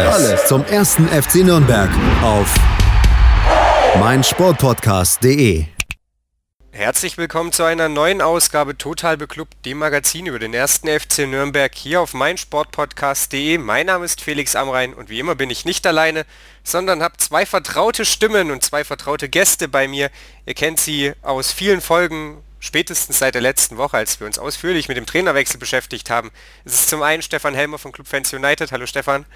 Alles, zum ersten FC Nürnberg auf meinsportpodcast.de. Herzlich willkommen zu einer neuen Ausgabe Total Beklubbt, dem Magazin über den ersten FC Nürnberg hier auf meinsportpodcast.de. Mein Name ist Felix Amrein und wie immer bin ich nicht alleine, sondern habe zwei vertraute Stimmen und zwei vertraute Gäste bei mir. Ihr kennt sie aus vielen Folgen spätestens seit der letzten Woche, als wir uns ausführlich mit dem Trainerwechsel beschäftigt haben. Es ist zum einen Stefan Helmer von Club Fans United. Hallo Stefan.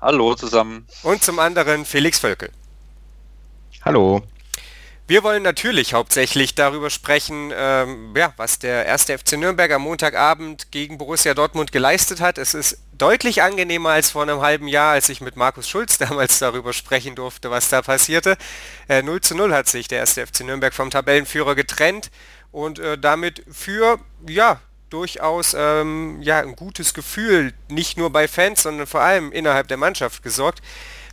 Hallo zusammen. Und zum anderen Felix Völkel. Hallo. Wir wollen natürlich hauptsächlich darüber sprechen, ähm, ja, was der erste FC Nürnberg am Montagabend gegen Borussia Dortmund geleistet hat. Es ist deutlich angenehmer als vor einem halben Jahr, als ich mit Markus Schulz damals darüber sprechen durfte, was da passierte. Äh, 0 zu 0 hat sich der erste FC Nürnberg vom Tabellenführer getrennt und äh, damit für ja, durchaus ähm, ja, ein gutes Gefühl, nicht nur bei Fans, sondern vor allem innerhalb der Mannschaft gesorgt.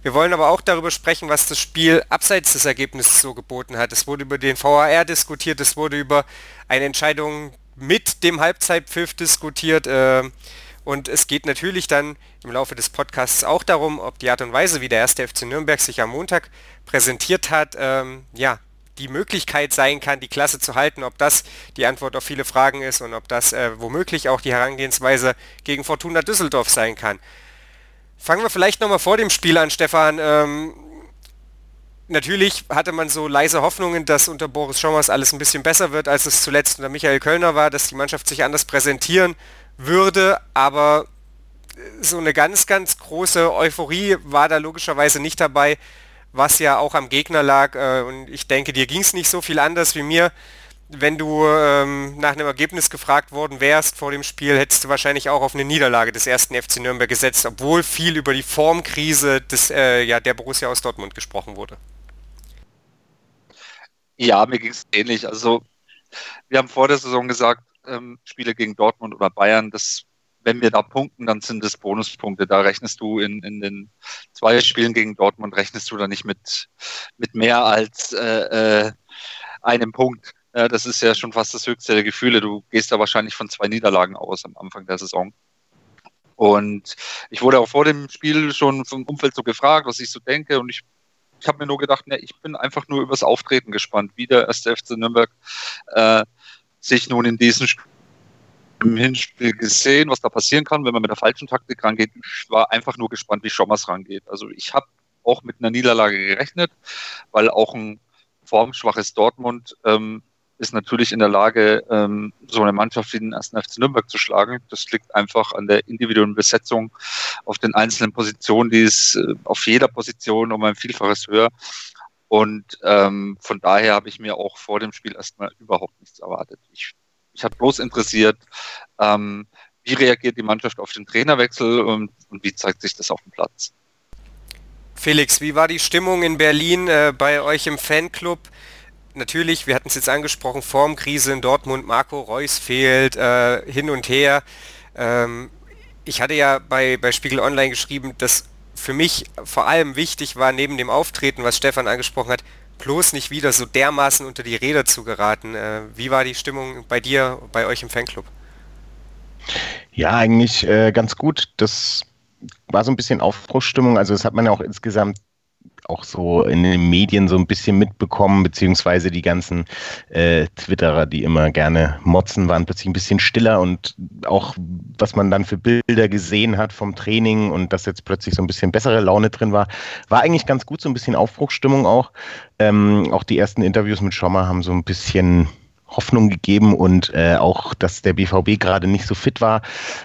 Wir wollen aber auch darüber sprechen, was das Spiel abseits des Ergebnisses so geboten hat. Es wurde über den VAR diskutiert, es wurde über eine Entscheidung mit dem Halbzeitpfiff diskutiert. Äh, und es geht natürlich dann im Laufe des Podcasts auch darum, ob die Art und Weise, wie der erste FC Nürnberg sich am Montag präsentiert hat, ähm, ja, die Möglichkeit sein kann, die Klasse zu halten, ob das die Antwort auf viele Fragen ist und ob das äh, womöglich auch die Herangehensweise gegen Fortuna Düsseldorf sein kann. Fangen wir vielleicht nochmal vor dem Spiel an, Stefan. Ähm, natürlich hatte man so leise Hoffnungen, dass unter Boris Schommers alles ein bisschen besser wird, als es zuletzt unter Michael Kölner war, dass die Mannschaft sich anders präsentieren würde, aber so eine ganz, ganz große Euphorie war da logischerweise nicht dabei was ja auch am Gegner lag. Äh, und ich denke, dir ging es nicht so viel anders wie mir. Wenn du ähm, nach einem Ergebnis gefragt worden wärst vor dem Spiel, hättest du wahrscheinlich auch auf eine Niederlage des ersten FC Nürnberg gesetzt, obwohl viel über die Formkrise des, äh, ja, der Borussia aus Dortmund gesprochen wurde. Ja, mir ging es ähnlich. Also wir haben vor der Saison gesagt, ähm, Spiele gegen Dortmund oder Bayern, das wenn wir da punkten, dann sind es Bonuspunkte. Da rechnest du in, in den zwei Spielen gegen Dortmund, rechnest du da nicht mit, mit mehr als äh, äh, einem Punkt. Ja, das ist ja schon fast das höchste der Gefühle. Du gehst da wahrscheinlich von zwei Niederlagen aus am Anfang der Saison. Und ich wurde auch vor dem Spiel schon vom Umfeld so gefragt, was ich so denke. Und ich, ich habe mir nur gedacht, ne, ich bin einfach nur übers Auftreten gespannt, wie der erste FC Nürnberg äh, sich nun in diesem Spiel im Hinspiel gesehen, was da passieren kann, wenn man mit der falschen Taktik rangeht. Ich war einfach nur gespannt, wie Schommers rangeht. Also ich habe auch mit einer Niederlage gerechnet, weil auch ein formschwaches Dortmund ähm, ist natürlich in der Lage, ähm, so eine Mannschaft wie den ersten FC Nürnberg zu schlagen. Das liegt einfach an der individuellen Besetzung auf den einzelnen Positionen, die ist äh, auf jeder Position um ein Vielfaches höher. Und ähm, von daher habe ich mir auch vor dem Spiel erstmal überhaupt nichts erwartet. Ich mich hat bloß interessiert, ähm, wie reagiert die Mannschaft auf den Trainerwechsel und, und, wie zeigt sich das auf dem Platz. Felix, wie war die Stimmung in Berlin äh, bei euch im Fanclub? Natürlich, wir hatten es jetzt angesprochen, Formkrise in Dortmund, Marco Reus fehlt, äh, hin und her. Ähm, ich hatte ja bei, bei Spiegel Online geschrieben, dass für mich vor allem wichtig war, neben dem Auftreten, was Stefan angesprochen hat, bloß nicht wieder so dermaßen unter die Räder zu geraten. Äh, wie war die Stimmung bei dir, bei euch im Fanclub? Ja, eigentlich äh, ganz gut. Das war so ein bisschen Aufbruchsstimmung. Also das hat man ja auch insgesamt auch so in den Medien so ein bisschen mitbekommen, beziehungsweise die ganzen äh, Twitterer, die immer gerne motzen, waren plötzlich ein bisschen stiller und auch was man dann für Bilder gesehen hat vom Training und dass jetzt plötzlich so ein bisschen bessere Laune drin war, war eigentlich ganz gut, so ein bisschen Aufbruchsstimmung auch. Ähm, auch die ersten Interviews mit Schommer haben so ein bisschen Hoffnung gegeben und äh, auch, dass der BVB gerade nicht so fit war.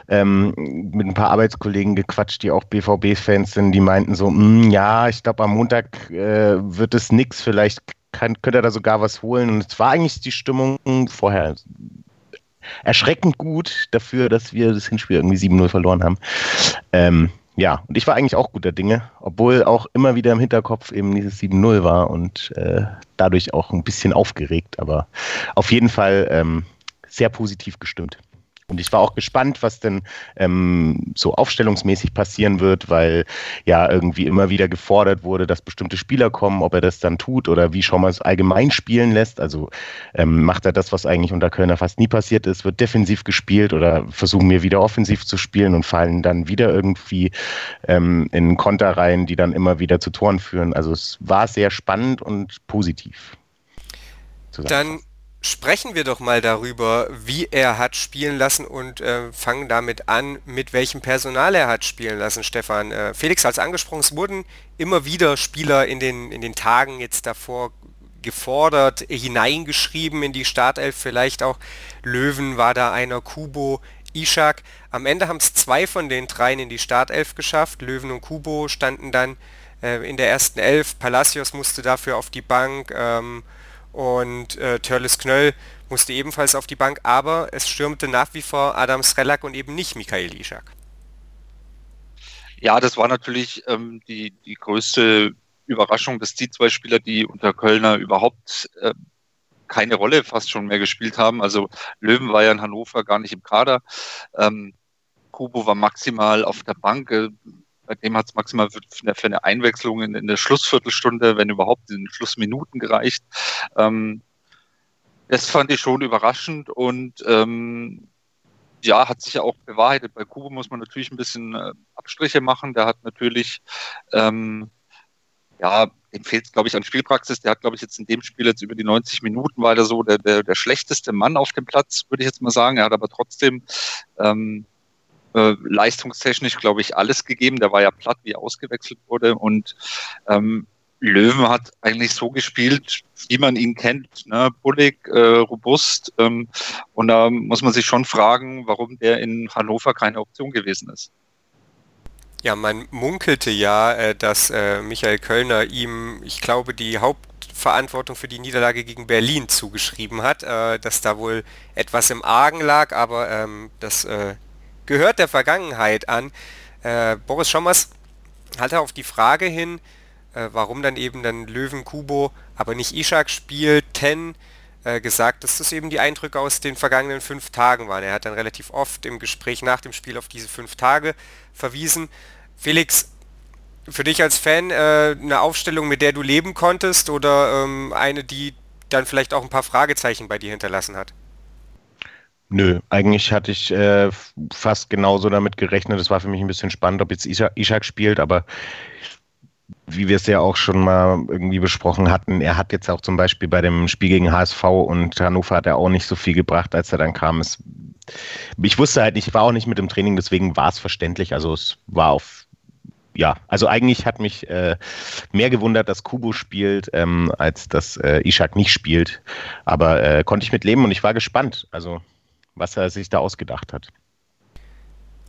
Ähm, mit ein paar Arbeitskollegen gequatscht, die auch BVB-Fans sind, die meinten so, hm, ja, ich glaube am Montag äh, wird es nix, vielleicht kann, könnte er da sogar was holen. Und es war eigentlich die Stimmung vorher erschreckend gut dafür, dass wir das Hinspiel irgendwie 7-0 verloren haben. Ähm, ja, und ich war eigentlich auch guter Dinge, obwohl auch immer wieder im Hinterkopf eben dieses 7-0 war und äh, dadurch auch ein bisschen aufgeregt, aber auf jeden Fall ähm, sehr positiv gestimmt. Und ich war auch gespannt, was denn ähm, so aufstellungsmäßig passieren wird, weil ja irgendwie immer wieder gefordert wurde, dass bestimmte Spieler kommen, ob er das dann tut oder wie Schommers allgemein spielen lässt. Also ähm, macht er das, was eigentlich unter Kölner fast nie passiert ist, wird defensiv gespielt oder versuchen wir wieder offensiv zu spielen und fallen dann wieder irgendwie ähm, in Konter rein, die dann immer wieder zu Toren führen. Also es war sehr spannend und positiv. Dann sprechen wir doch mal darüber, wie er hat spielen lassen und äh, fangen damit an, mit welchem Personal er hat spielen lassen, Stefan. Äh, Felix hat es angesprochen, es wurden immer wieder Spieler in den, in den Tagen jetzt davor gefordert, hineingeschrieben in die Startelf, vielleicht auch Löwen war da einer, Kubo, Ishak. Am Ende haben es zwei von den dreien in die Startelf geschafft. Löwen und Kubo standen dann äh, in der ersten Elf. Palacios musste dafür auf die Bank. Ähm, und äh, Törles Knöll musste ebenfalls auf die Bank, aber es stürmte nach wie vor Adam Srelak und eben nicht Michael Ishak. Ja, das war natürlich ähm, die, die größte Überraschung, dass die zwei Spieler, die unter Kölner überhaupt äh, keine Rolle fast schon mehr gespielt haben. Also Löwen war ja in Hannover gar nicht im Kader. Ähm, Kubo war maximal auf der Bank. Äh, bei dem hat es maximal für, eine Einwechslung in, in, der Schlussviertelstunde, wenn überhaupt in den Schlussminuten gereicht. Ähm, das fand ich schon überraschend und ähm, ja, hat sich ja auch bewahrheitet. Bei Kubo muss man natürlich ein bisschen äh, Abstriche machen. Der hat natürlich, ähm, ja, dem fehlt es, glaube ich, an Spielpraxis. Der hat, glaube ich, jetzt in dem Spiel jetzt über die 90 Minuten war der so der, der, der schlechteste Mann auf dem Platz, würde ich jetzt mal sagen. Er hat aber trotzdem ähm, äh, leistungstechnisch, glaube ich, alles gegeben. Der war ja platt, wie ausgewechselt wurde. Und ähm, Löwen hat eigentlich so gespielt, wie man ihn kennt. Ne? Bullig, äh, robust. Ähm, und da muss man sich schon fragen, warum der in Hannover keine Option gewesen ist. Ja, man munkelte ja, äh, dass äh, Michael Kölner ihm, ich glaube, die Hauptverantwortung für die Niederlage gegen Berlin zugeschrieben hat, äh, dass da wohl etwas im Argen lag, aber ähm, das äh, gehört der Vergangenheit an. Äh, Boris Schommers hatte auf die Frage hin, äh, warum dann eben dann Löwen Kubo, aber nicht Ishak spielt, Ten, äh, gesagt, dass das eben die Eindrücke aus den vergangenen fünf Tagen waren. Er hat dann relativ oft im Gespräch nach dem Spiel auf diese fünf Tage verwiesen. Felix, für dich als Fan äh, eine Aufstellung, mit der du leben konntest oder ähm, eine, die dann vielleicht auch ein paar Fragezeichen bei dir hinterlassen hat? Nö, eigentlich hatte ich äh, fast genauso damit gerechnet. Es war für mich ein bisschen spannend, ob jetzt Ishak spielt, aber wie wir es ja auch schon mal irgendwie besprochen hatten, er hat jetzt auch zum Beispiel bei dem Spiel gegen HSV und Hannover hat er auch nicht so viel gebracht, als er dann kam. Es, ich wusste halt ich war auch nicht mit dem Training, deswegen war es verständlich. Also es war auf, ja, also eigentlich hat mich äh, mehr gewundert, dass Kubo spielt, ähm, als dass äh, Ishak nicht spielt. Aber äh, konnte ich mit leben und ich war gespannt. Also was er sich da ausgedacht hat.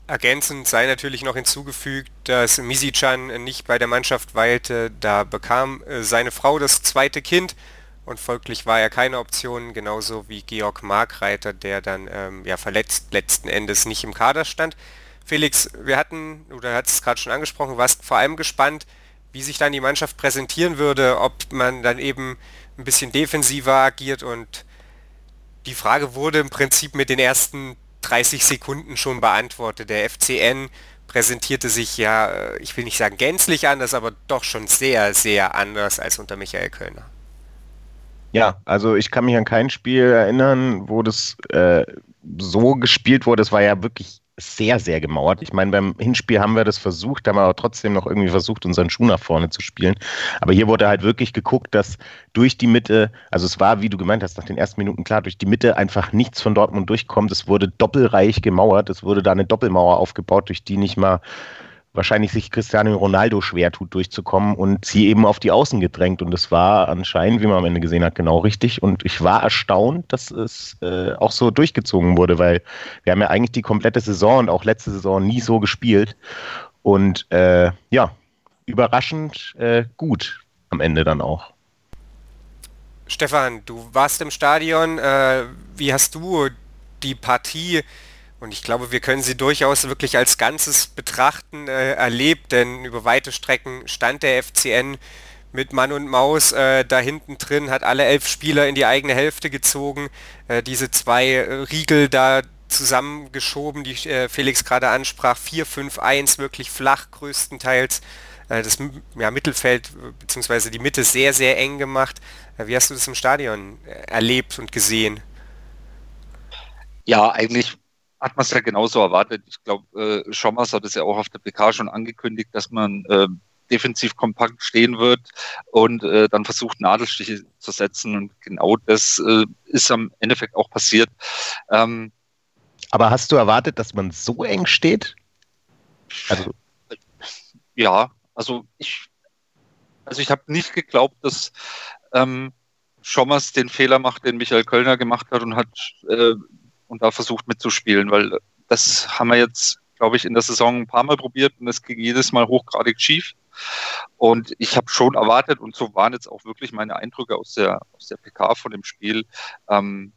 Ergänzend sei natürlich noch hinzugefügt, dass Misichan nicht bei der Mannschaft weilte. Da bekam äh, seine Frau das zweite Kind und folglich war er keine Option, genauso wie Georg Markreiter, der dann ähm, ja verletzt letzten Endes nicht im Kader stand. Felix, wir hatten, oder hat es gerade schon angesprochen, warst vor allem gespannt, wie sich dann die Mannschaft präsentieren würde, ob man dann eben ein bisschen defensiver agiert und die Frage wurde im Prinzip mit den ersten 30 Sekunden schon beantwortet. Der FCN präsentierte sich ja, äh, ich will nicht sagen gänzlich anders, aber doch schon sehr, sehr anders als unter Michael Kölner. Ja, also ich kann mich an kein Spiel erinnern, wo das äh, so gespielt wurde. Es war ja wirklich sehr, sehr gemauert. Ich meine, beim Hinspiel haben wir das versucht, haben wir aber trotzdem noch irgendwie versucht, unseren Schuh nach vorne zu spielen. Aber hier wurde halt wirklich geguckt, dass durch die Mitte, also es war, wie du gemeint hast, nach den ersten Minuten klar, durch die Mitte einfach nichts von Dortmund durchkommt. Es wurde doppelreich gemauert. Es wurde da eine Doppelmauer aufgebaut, durch die nicht mal wahrscheinlich sich Cristiano Ronaldo schwer tut, durchzukommen und sie eben auf die Außen gedrängt. Und das war anscheinend, wie man am Ende gesehen hat, genau richtig. Und ich war erstaunt, dass es äh, auch so durchgezogen wurde, weil wir haben ja eigentlich die komplette Saison und auch letzte Saison nie so gespielt. Und äh, ja, überraschend äh, gut am Ende dann auch. Stefan, du warst im Stadion. Äh, wie hast du die Partie Und ich glaube, wir können sie durchaus wirklich als Ganzes betrachten, äh, erlebt, denn über weite Strecken stand der FCN mit Mann und Maus äh, da hinten drin, hat alle elf Spieler in die eigene Hälfte gezogen, äh, diese zwei äh, Riegel da zusammengeschoben, die äh, Felix gerade ansprach, 4-5-1, wirklich flach größtenteils, äh, das ja, Mittelfeld bzw. die Mitte sehr, sehr eng gemacht. wie hast du das im Stadion erlebt und gesehen? Ja, eigentlich hat man es ja genauso erwartet. Ich glaube, äh, Schommers hat es ja auch auf der PK schon angekündigt, dass man äh, defensiv kompakt stehen wird und äh, dann versucht, Nadelstiche zu setzen. Und genau das äh, ist am Endeffekt auch passiert. Ähm, Aber hast du erwartet, dass man so eng steht? Also, ja, also ich, also ich habe nicht geglaubt, dass ähm, Schommers den Fehler macht, den Michael Kölner gemacht hat und hat äh, und da versucht mitzuspielen, weil das haben wir jetzt, glaube ich, in der Saison ein paar Mal probiert und es ging jedes Mal hochgradig schief. Und ich habe schon erwartet, und so waren jetzt auch wirklich meine Eindrücke aus der, aus der PK von dem Spiel, ähm,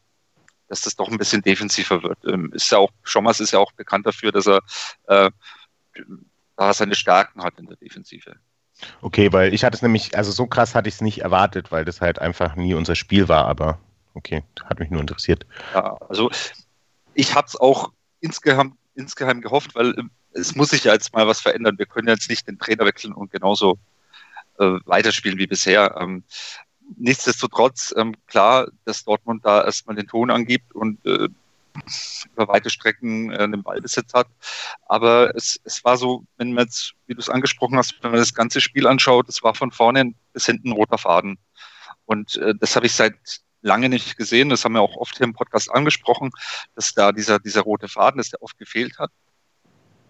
dass das doch ein bisschen defensiver wird. Ähm, ist ja auch, Schommers ist ja auch bekannt dafür, dass er äh, da seine Stärken hat in der Defensive. Okay, weil ich hatte es nämlich, also so krass hatte ich es nicht erwartet, weil das halt einfach nie unser Spiel war, aber okay, hat mich nur interessiert. Ja, also ich habe es auch insgeheim, insgeheim gehofft, weil ähm, es muss sich ja jetzt mal was verändern. Wir können jetzt nicht den Trainer wechseln und genauso äh, weiterspielen wie bisher. Ähm, nichtsdestotrotz, ähm, klar, dass Dortmund da erstmal den Ton angibt und äh, über weite Strecken äh, den Ballbesitz hat. Aber es, es war so, wenn man jetzt, wie du es angesprochen hast, wenn man das ganze Spiel anschaut, es war von vorne bis hinten roter Faden. Und äh, das habe ich seit lange nicht gesehen. Das haben wir auch oft hier im Podcast angesprochen, dass da dieser, dieser rote Faden, dass der oft gefehlt hat.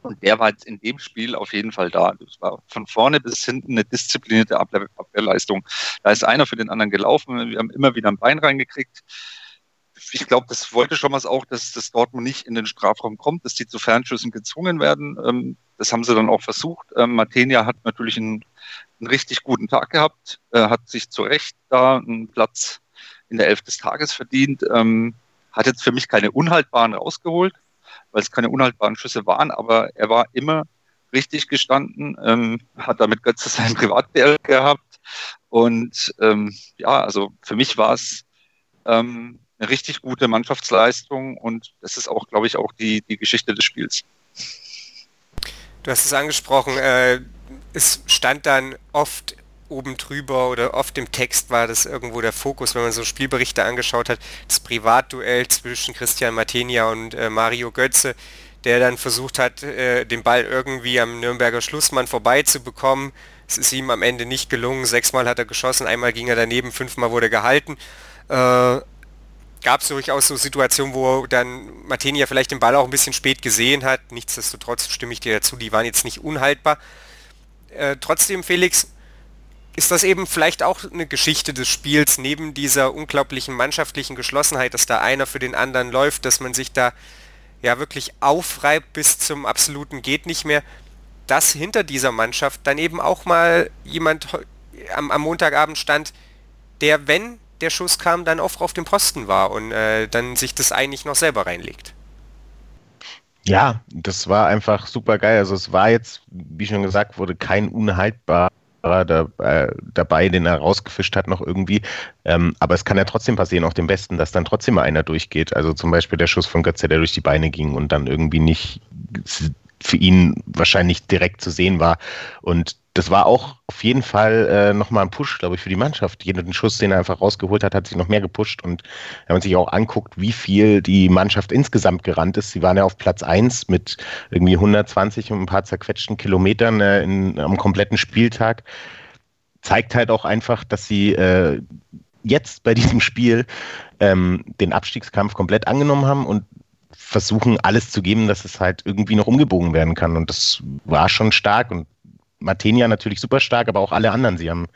Und der war jetzt in dem Spiel auf jeden Fall da. Das war von vorne bis hinten eine disziplinierte Abwehr Abwehrleistung. Da ist einer für den anderen gelaufen. Wir haben immer wieder ein Bein reingekriegt. Ich glaube, das wollte schon was auch, dass das Dortmund nicht in den Strafraum kommt, dass die zu Fernschüssen gezwungen werden. Ähm, das haben sie dann auch versucht. Ähm, Matenia hat natürlich einen, einen richtig guten Tag gehabt, hat sich zu Recht da einen Platz in der Elf des Tages verdient. Ähm, hat jetzt für mich keine unhaltbaren rausgeholt, weil es keine unhaltbaren Schüsse waren, aber er war immer richtig gestanden, ähm, hat damit Götze sein Privatbär gehabt. Und ähm, ja, also für mich war es ähm, eine richtig gute Mannschaftsleistung und das ist auch, glaube ich, auch die, die Geschichte des Spiels. Du hast es angesprochen, äh, es stand dann oft oben drüber oder oft im Text war das irgendwo der Fokus, wenn man so Spielberichte angeschaut hat, das Privatduell zwischen Christian Matenia und äh, Mario Götze, der dann versucht hat, äh, den Ball irgendwie am Nürnberger Schlussmann vorbeizubekommen. Es ist ihm am Ende nicht gelungen. Sechsmal hat er geschossen, einmal ging er daneben, fünfmal wurde gehalten. Äh, Gab es durchaus so Situationen, wo dann Matenia vielleicht den Ball auch ein bisschen spät gesehen hat. Nichtsdestotrotz stimme ich dir dazu, die waren jetzt nicht unhaltbar. Äh, trotzdem, Felix, ist das eben vielleicht auch eine Geschichte des Spiels, neben dieser unglaublichen mannschaftlichen Geschlossenheit, dass da einer für den anderen läuft, dass man sich da ja wirklich aufreibt bis zum absoluten geht nicht mehr, dass hinter dieser Mannschaft dann eben auch mal jemand am, am Montagabend stand, der, wenn der Schuss kam, dann oft auf dem Posten war und äh, dann sich das eigentlich noch selber reinlegt. Ja, das war einfach super geil. Also es war jetzt, wie schon gesagt wurde, kein unhaltbar da, äh, dabei, den er rausgefischt hat noch irgendwie. Ähm, aber es kann ja trotzdem passieren, auch dem Besten, dass dann trotzdem mal einer durchgeht. Also zum Beispiel der Schuss von Götze, der durch die Beine ging und dann irgendwie nicht für ihn wahrscheinlich direkt zu sehen war. Und das war auch auf jeden Fall äh, nochmal ein Push, glaube ich, für die Mannschaft. Jeden Schuss, den er einfach rausgeholt hat, hat sich noch mehr gepusht. Und wenn man sich auch anguckt, wie viel die Mannschaft insgesamt gerannt ist, sie waren ja auf Platz 1 mit irgendwie 120 und ein paar zerquetschten Kilometern äh, in, am kompletten Spieltag, zeigt halt auch einfach, dass sie äh, jetzt bei diesem Spiel ähm, den Abstiegskampf komplett angenommen haben und versuchen, alles zu geben, dass es halt irgendwie noch umgebogen werden kann. Und das war schon stark und Matenia natürlich super stark, aber auch alle anderen. Sie haben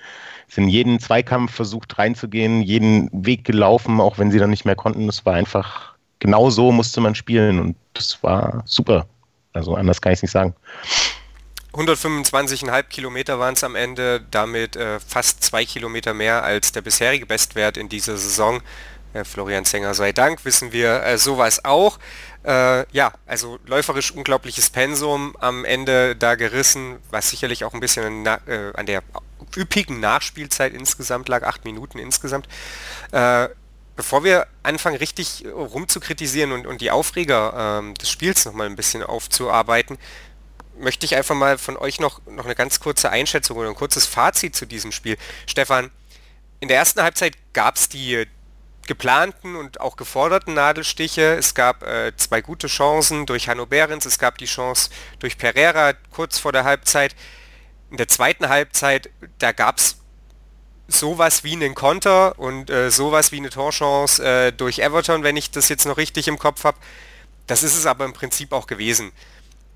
sind jeden Zweikampf versucht reinzugehen, jeden Weg gelaufen, auch wenn sie dann nicht mehr konnten. Es war einfach, genau so musste man spielen und das war super. Also anders kann ich es nicht sagen. 125,5 Kilometer waren es am Ende, damit äh, fast zwei Kilometer mehr als der bisherige Bestwert in dieser Saison. Florian Zenger sei Dank wissen wir äh, sowas auch. Äh, ja, also läuferisch unglaubliches Pensum am Ende da gerissen, was sicherlich auch ein bisschen na, äh, an der üppigen Nachspielzeit insgesamt lag, acht Minuten insgesamt. Äh, bevor wir anfangen, richtig rumzukritisieren und, und die Aufreger ähm, des Spiels nochmal ein bisschen aufzuarbeiten, möchte ich einfach mal von euch noch, noch eine ganz kurze Einschätzung oder ein kurzes Fazit zu diesem Spiel. Stefan, in der ersten Halbzeit gab es die geplanten und auch geforderten Nadelstiche. Es gab äh, zwei gute Chancen durch Hanno Behrens, es gab die Chance durch Pereira kurz vor der Halbzeit. In der zweiten Halbzeit, da gab es sowas wie einen Konter und äh, sowas wie eine Torchance äh, durch Everton, wenn ich das jetzt noch richtig im Kopf habe. Das ist es aber im Prinzip auch gewesen.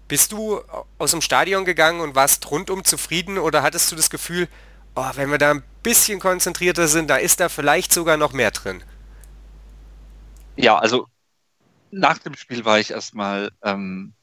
Bist du aus dem Stadion gegangen und warst rundum zufrieden oder hattest du das Gefühl, oh, wenn wir da ein bisschen konzentrierter sind, da ist da vielleicht sogar noch mehr drin? Ja, also nach dem Spiel war ich erstmal ähm,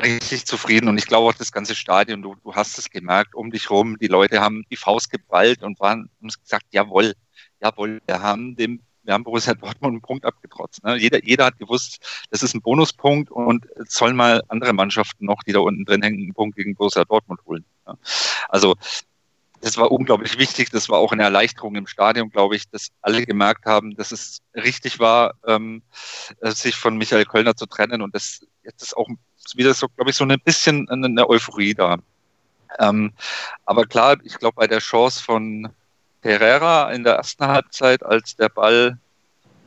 richtig zufrieden und ich glaube auch das ganze Stadion, du, du hast es gemerkt, um dich rum, die Leute haben die Faust geballt und waren, haben gesagt, jawohl, jawohl, wir haben dem wir haben Borussia Dortmund einen Punkt abgetrotzt. Ne? Jeder, jeder hat gewusst, das ist ein Bonuspunkt und sollen mal andere Mannschaften noch, die da unten drin hängen, einen Punkt gegen Borussia Dortmund holen. Ne? Also das war unglaublich wichtig. Das war auch eine Erleichterung im Stadion, glaube ich, dass alle gemerkt haben, dass es richtig war, ähm, sich von Michael Kölner zu trennen. Und das jetzt ist auch wieder so, glaube ich, so ein bisschen eine Euphorie da. Ähm, aber klar, ich glaube, bei der Chance von Pereira in der ersten Halbzeit, als der Ball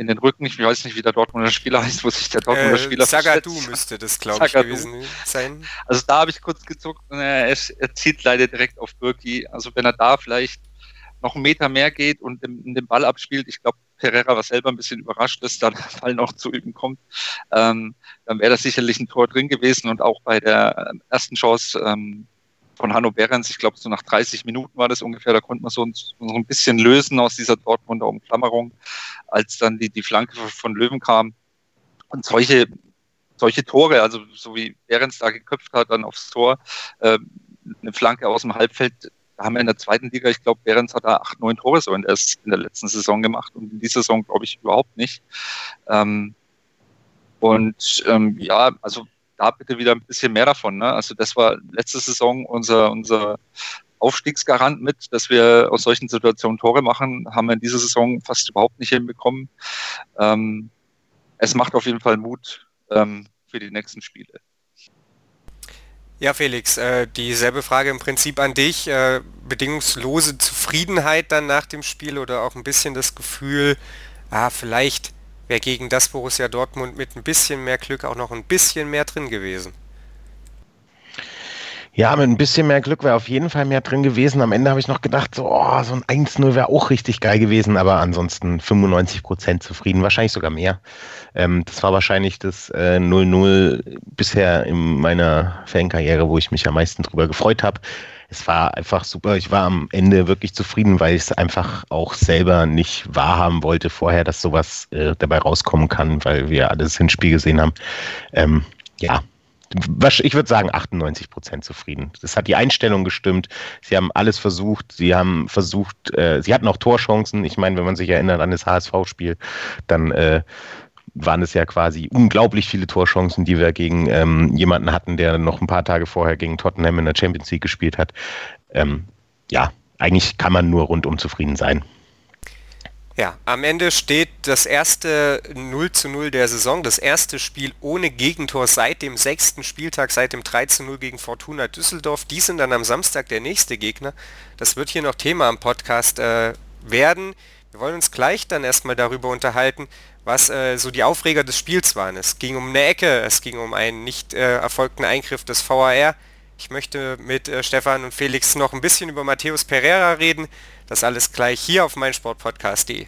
in den Rücken, ich weiß nicht, wie der Dortmunder Spieler heißt, wo sich der Dortmunder äh, Spieler Sagadu müsste das, glaube ich, gewesen sein. Also da habe ich kurz gezuckt, er, er zieht leider direkt auf Birki. Also wenn er da vielleicht noch einen Meter mehr geht und den, den Ball abspielt, ich glaube, Pereira war selber ein bisschen überrascht, dass da der Ball noch zu üben kommt, ähm, dann wäre das sicherlich ein Tor drin gewesen und auch bei der ersten Chance ähm, von Hanno Behrens, ich glaube so nach 30 Minuten war das ungefähr, da konnte man so ein, so ein bisschen lösen aus dieser Dortmunder Umklammerung, als dann die, die Flanke von Löwen kam. Und solche, solche Tore, also so wie Behrens da geköpft hat, dann aufs Tor, äh, eine Flanke aus dem Halbfeld, da haben wir in der zweiten Liga, ich glaube, Behrens hat da acht, neun Tore so in der, in der letzten Saison gemacht und in dieser Saison glaube ich überhaupt nicht. Ähm, und ähm, ja, also da bitte wieder ein bisschen mehr davon. Ne? Also das war letzte Saison unser, unser Aufstiegsgarant mit, dass wir aus solchen Situationen Tore machen, haben wir in dieser Saison fast überhaupt nicht hinbekommen. Ähm, es macht auf jeden Fall Mut ähm, für die nächsten Spiele. Ja, Felix, äh, dieselbe Frage im Prinzip an dich. Äh, bedingungslose Zufriedenheit dann nach dem Spiel oder auch ein bisschen das Gefühl, ah, vielleicht wäre gegen das Borussia Dortmund mit ein bisschen mehr Glück auch noch ein bisschen mehr drin gewesen. Ja, mit ein bisschen mehr Glück wäre auf jeden Fall mehr drin gewesen. Am Ende habe ich noch gedacht, so, oh, so ein 1-0 wäre auch richtig geil gewesen, aber ansonsten 95 Prozent zufrieden, wahrscheinlich sogar mehr. Ähm, das war wahrscheinlich das 0-0 äh, bisher in meiner Fankarriere, wo ich mich am meisten drüber gefreut habe es war einfach super. Ich war am Ende wirklich zufrieden, weil ich es einfach auch selber nicht wahrhaben wollte vorher, dass sowas äh, dabei rauskommen kann, weil wir alles Hinspiel gesehen haben. Ähm, ja, ich würde sagen 98 Prozent zufrieden. Das hat die Einstellung gestimmt. Sie haben alles versucht. Sie haben versucht, äh, sie hatten auch Torchancen. Ich meine, wenn man sich erinnert an das HSV-Spiel, dann äh, waren es ja quasi unglaublich viele Torchancen, die wir gegen ähm, jemanden hatten, der noch ein paar Tage vorher gegen Tottenham in der Champions League gespielt hat. Ähm, ja, eigentlich kann man nur rundum zufrieden sein. Ja, am Ende steht das erste 0 zu 0 der Saison, das erste Spiel ohne Gegentor seit dem sechsten Spieltag, seit dem 3 zu 0 gegen Fortuna Düsseldorf. Die sind dann am Samstag der nächste Gegner. Das wird hier noch Thema am Podcast äh, werden. Wir wollen uns gleich dann erstmal darüber unterhalten, was äh, so die Aufreger des Spiels waren. Es ging um eine Ecke, es ging um einen nicht äh, erfolgten Eingriff des VAR. Ich möchte mit äh, Stefan und Felix noch ein bisschen über Matthäus Pereira reden. Das alles gleich hier auf meinsportpodcast.de.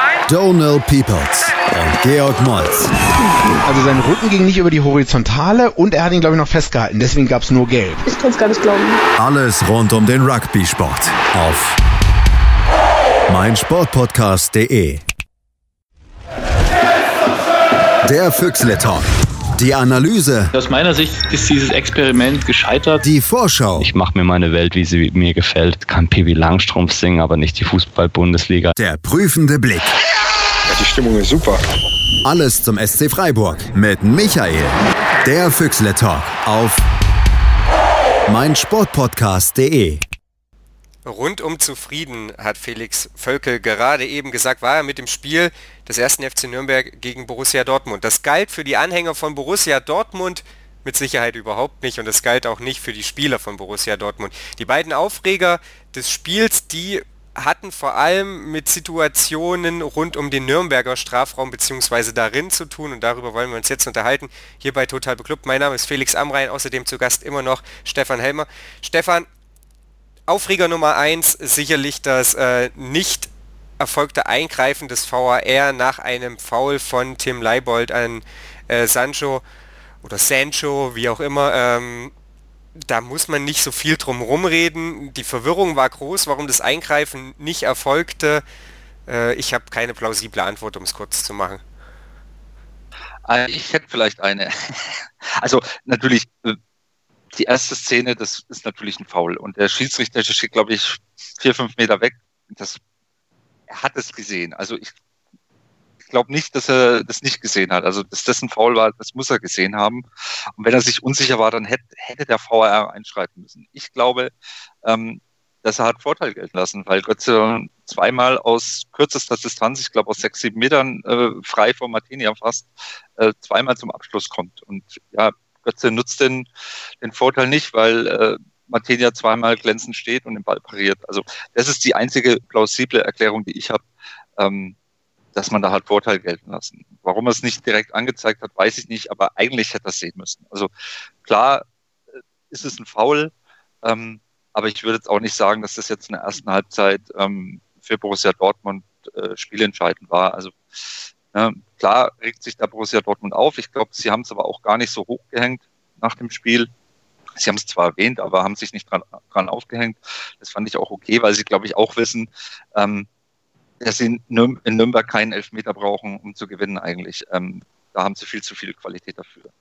Donald Peoples und Georg Moltz. Also sein Rücken ging nicht über die Horizontale und er hat ihn, glaube ich, noch festgehalten. Deswegen gab es nur Gelb. Ich kann es gar nicht glauben. Alles rund um den Rugby-Sport auf meinsportpodcast.de. Der Füchsle Talk. Die Analyse. Aus meiner Sicht ist dieses Experiment gescheitert. Die Vorschau. Ich mache mir meine Welt, wie sie mir gefällt. Kann Pippi Langstrumpf singen, aber nicht die Fußball-Bundesliga. Der prüfende Blick. Die Stimmung ist super. Alles zum SC Freiburg mit Michael. Der Füchsle Talk auf meinsportpodcast.de. Rundum zufrieden, hat Felix Völkel gerade eben gesagt, war er mit dem Spiel des ersten FC Nürnberg gegen Borussia Dortmund. Das galt für die Anhänger von Borussia Dortmund mit Sicherheit überhaupt nicht und das galt auch nicht für die Spieler von Borussia Dortmund. Die beiden Aufreger des Spiels, die hatten vor allem mit Situationen rund um den Nürnberger Strafraum bzw. darin zu tun und darüber wollen wir uns jetzt unterhalten. Hier bei Total Beklubbt. Mein Name ist Felix Amrein, außerdem zu Gast immer noch Stefan Helmer. Stefan, Aufreger Nummer 1 sicherlich das äh, nicht erfolgte Eingreifen des VAR nach einem Foul von Tim Leibold an äh, Sancho oder Sancho, wie auch immer. Ähm, da muss man nicht so viel drum rumreden. Die Verwirrung war groß, warum das Eingreifen nicht erfolgte. Äh, ich habe keine plausible Antwort, um es kurz zu machen. Äh, ich hätte vielleicht eine. Also natürlich, äh, die erste Szene, das ist natürlich ein Foul. Und der Schiedsrichter steht, glaube ich, vier, fünf Meter weg. Das, er hat es gesehen. Also ich glaube nicht, dass er das nicht gesehen hat. Also dass das ein Foul war, das muss er gesehen haben. Und wenn er sich unsicher war, dann hätte, hätte der VR einschreiten müssen. Ich glaube, ähm, dass er hat Vorteil gelten lassen, weil Götze zweimal aus kürzester Distanz, ich glaube aus sechs, sieben Metern äh, frei vor Martinia fast, äh, zweimal zum Abschluss kommt. Und ja, Götze nutzt den, den Vorteil nicht, weil äh, Martinia zweimal glänzend steht und den Ball pariert. Also das ist die einzige plausible Erklärung, die ich habe, ähm, dass man da halt Vorteil gelten lassen. Warum er es nicht direkt angezeigt hat, weiß ich nicht, aber eigentlich hätte er es sehen müssen. Also klar äh, ist es ein Foul, ähm, aber ich würde jetzt auch nicht sagen, dass das jetzt in der ersten Halbzeit ähm, für Borussia Dortmund äh, spielentscheidend war. Also äh, klar regt sich da Borussia Dortmund auf. Ich glaube, sie haben es aber auch gar nicht so hochgehängt nach dem Spiel. Sie haben es zwar erwähnt, aber haben sich nicht dran, dran aufgehängt. Das fand ich auch okay, weil sie, glaube ich, auch wissen, ähm, dass sie in, Nürnberg keinen Elfmeter brauchen, um zu gewinnen eigentlich. Ähm, da haben sie viel zu viel Qualität dafür.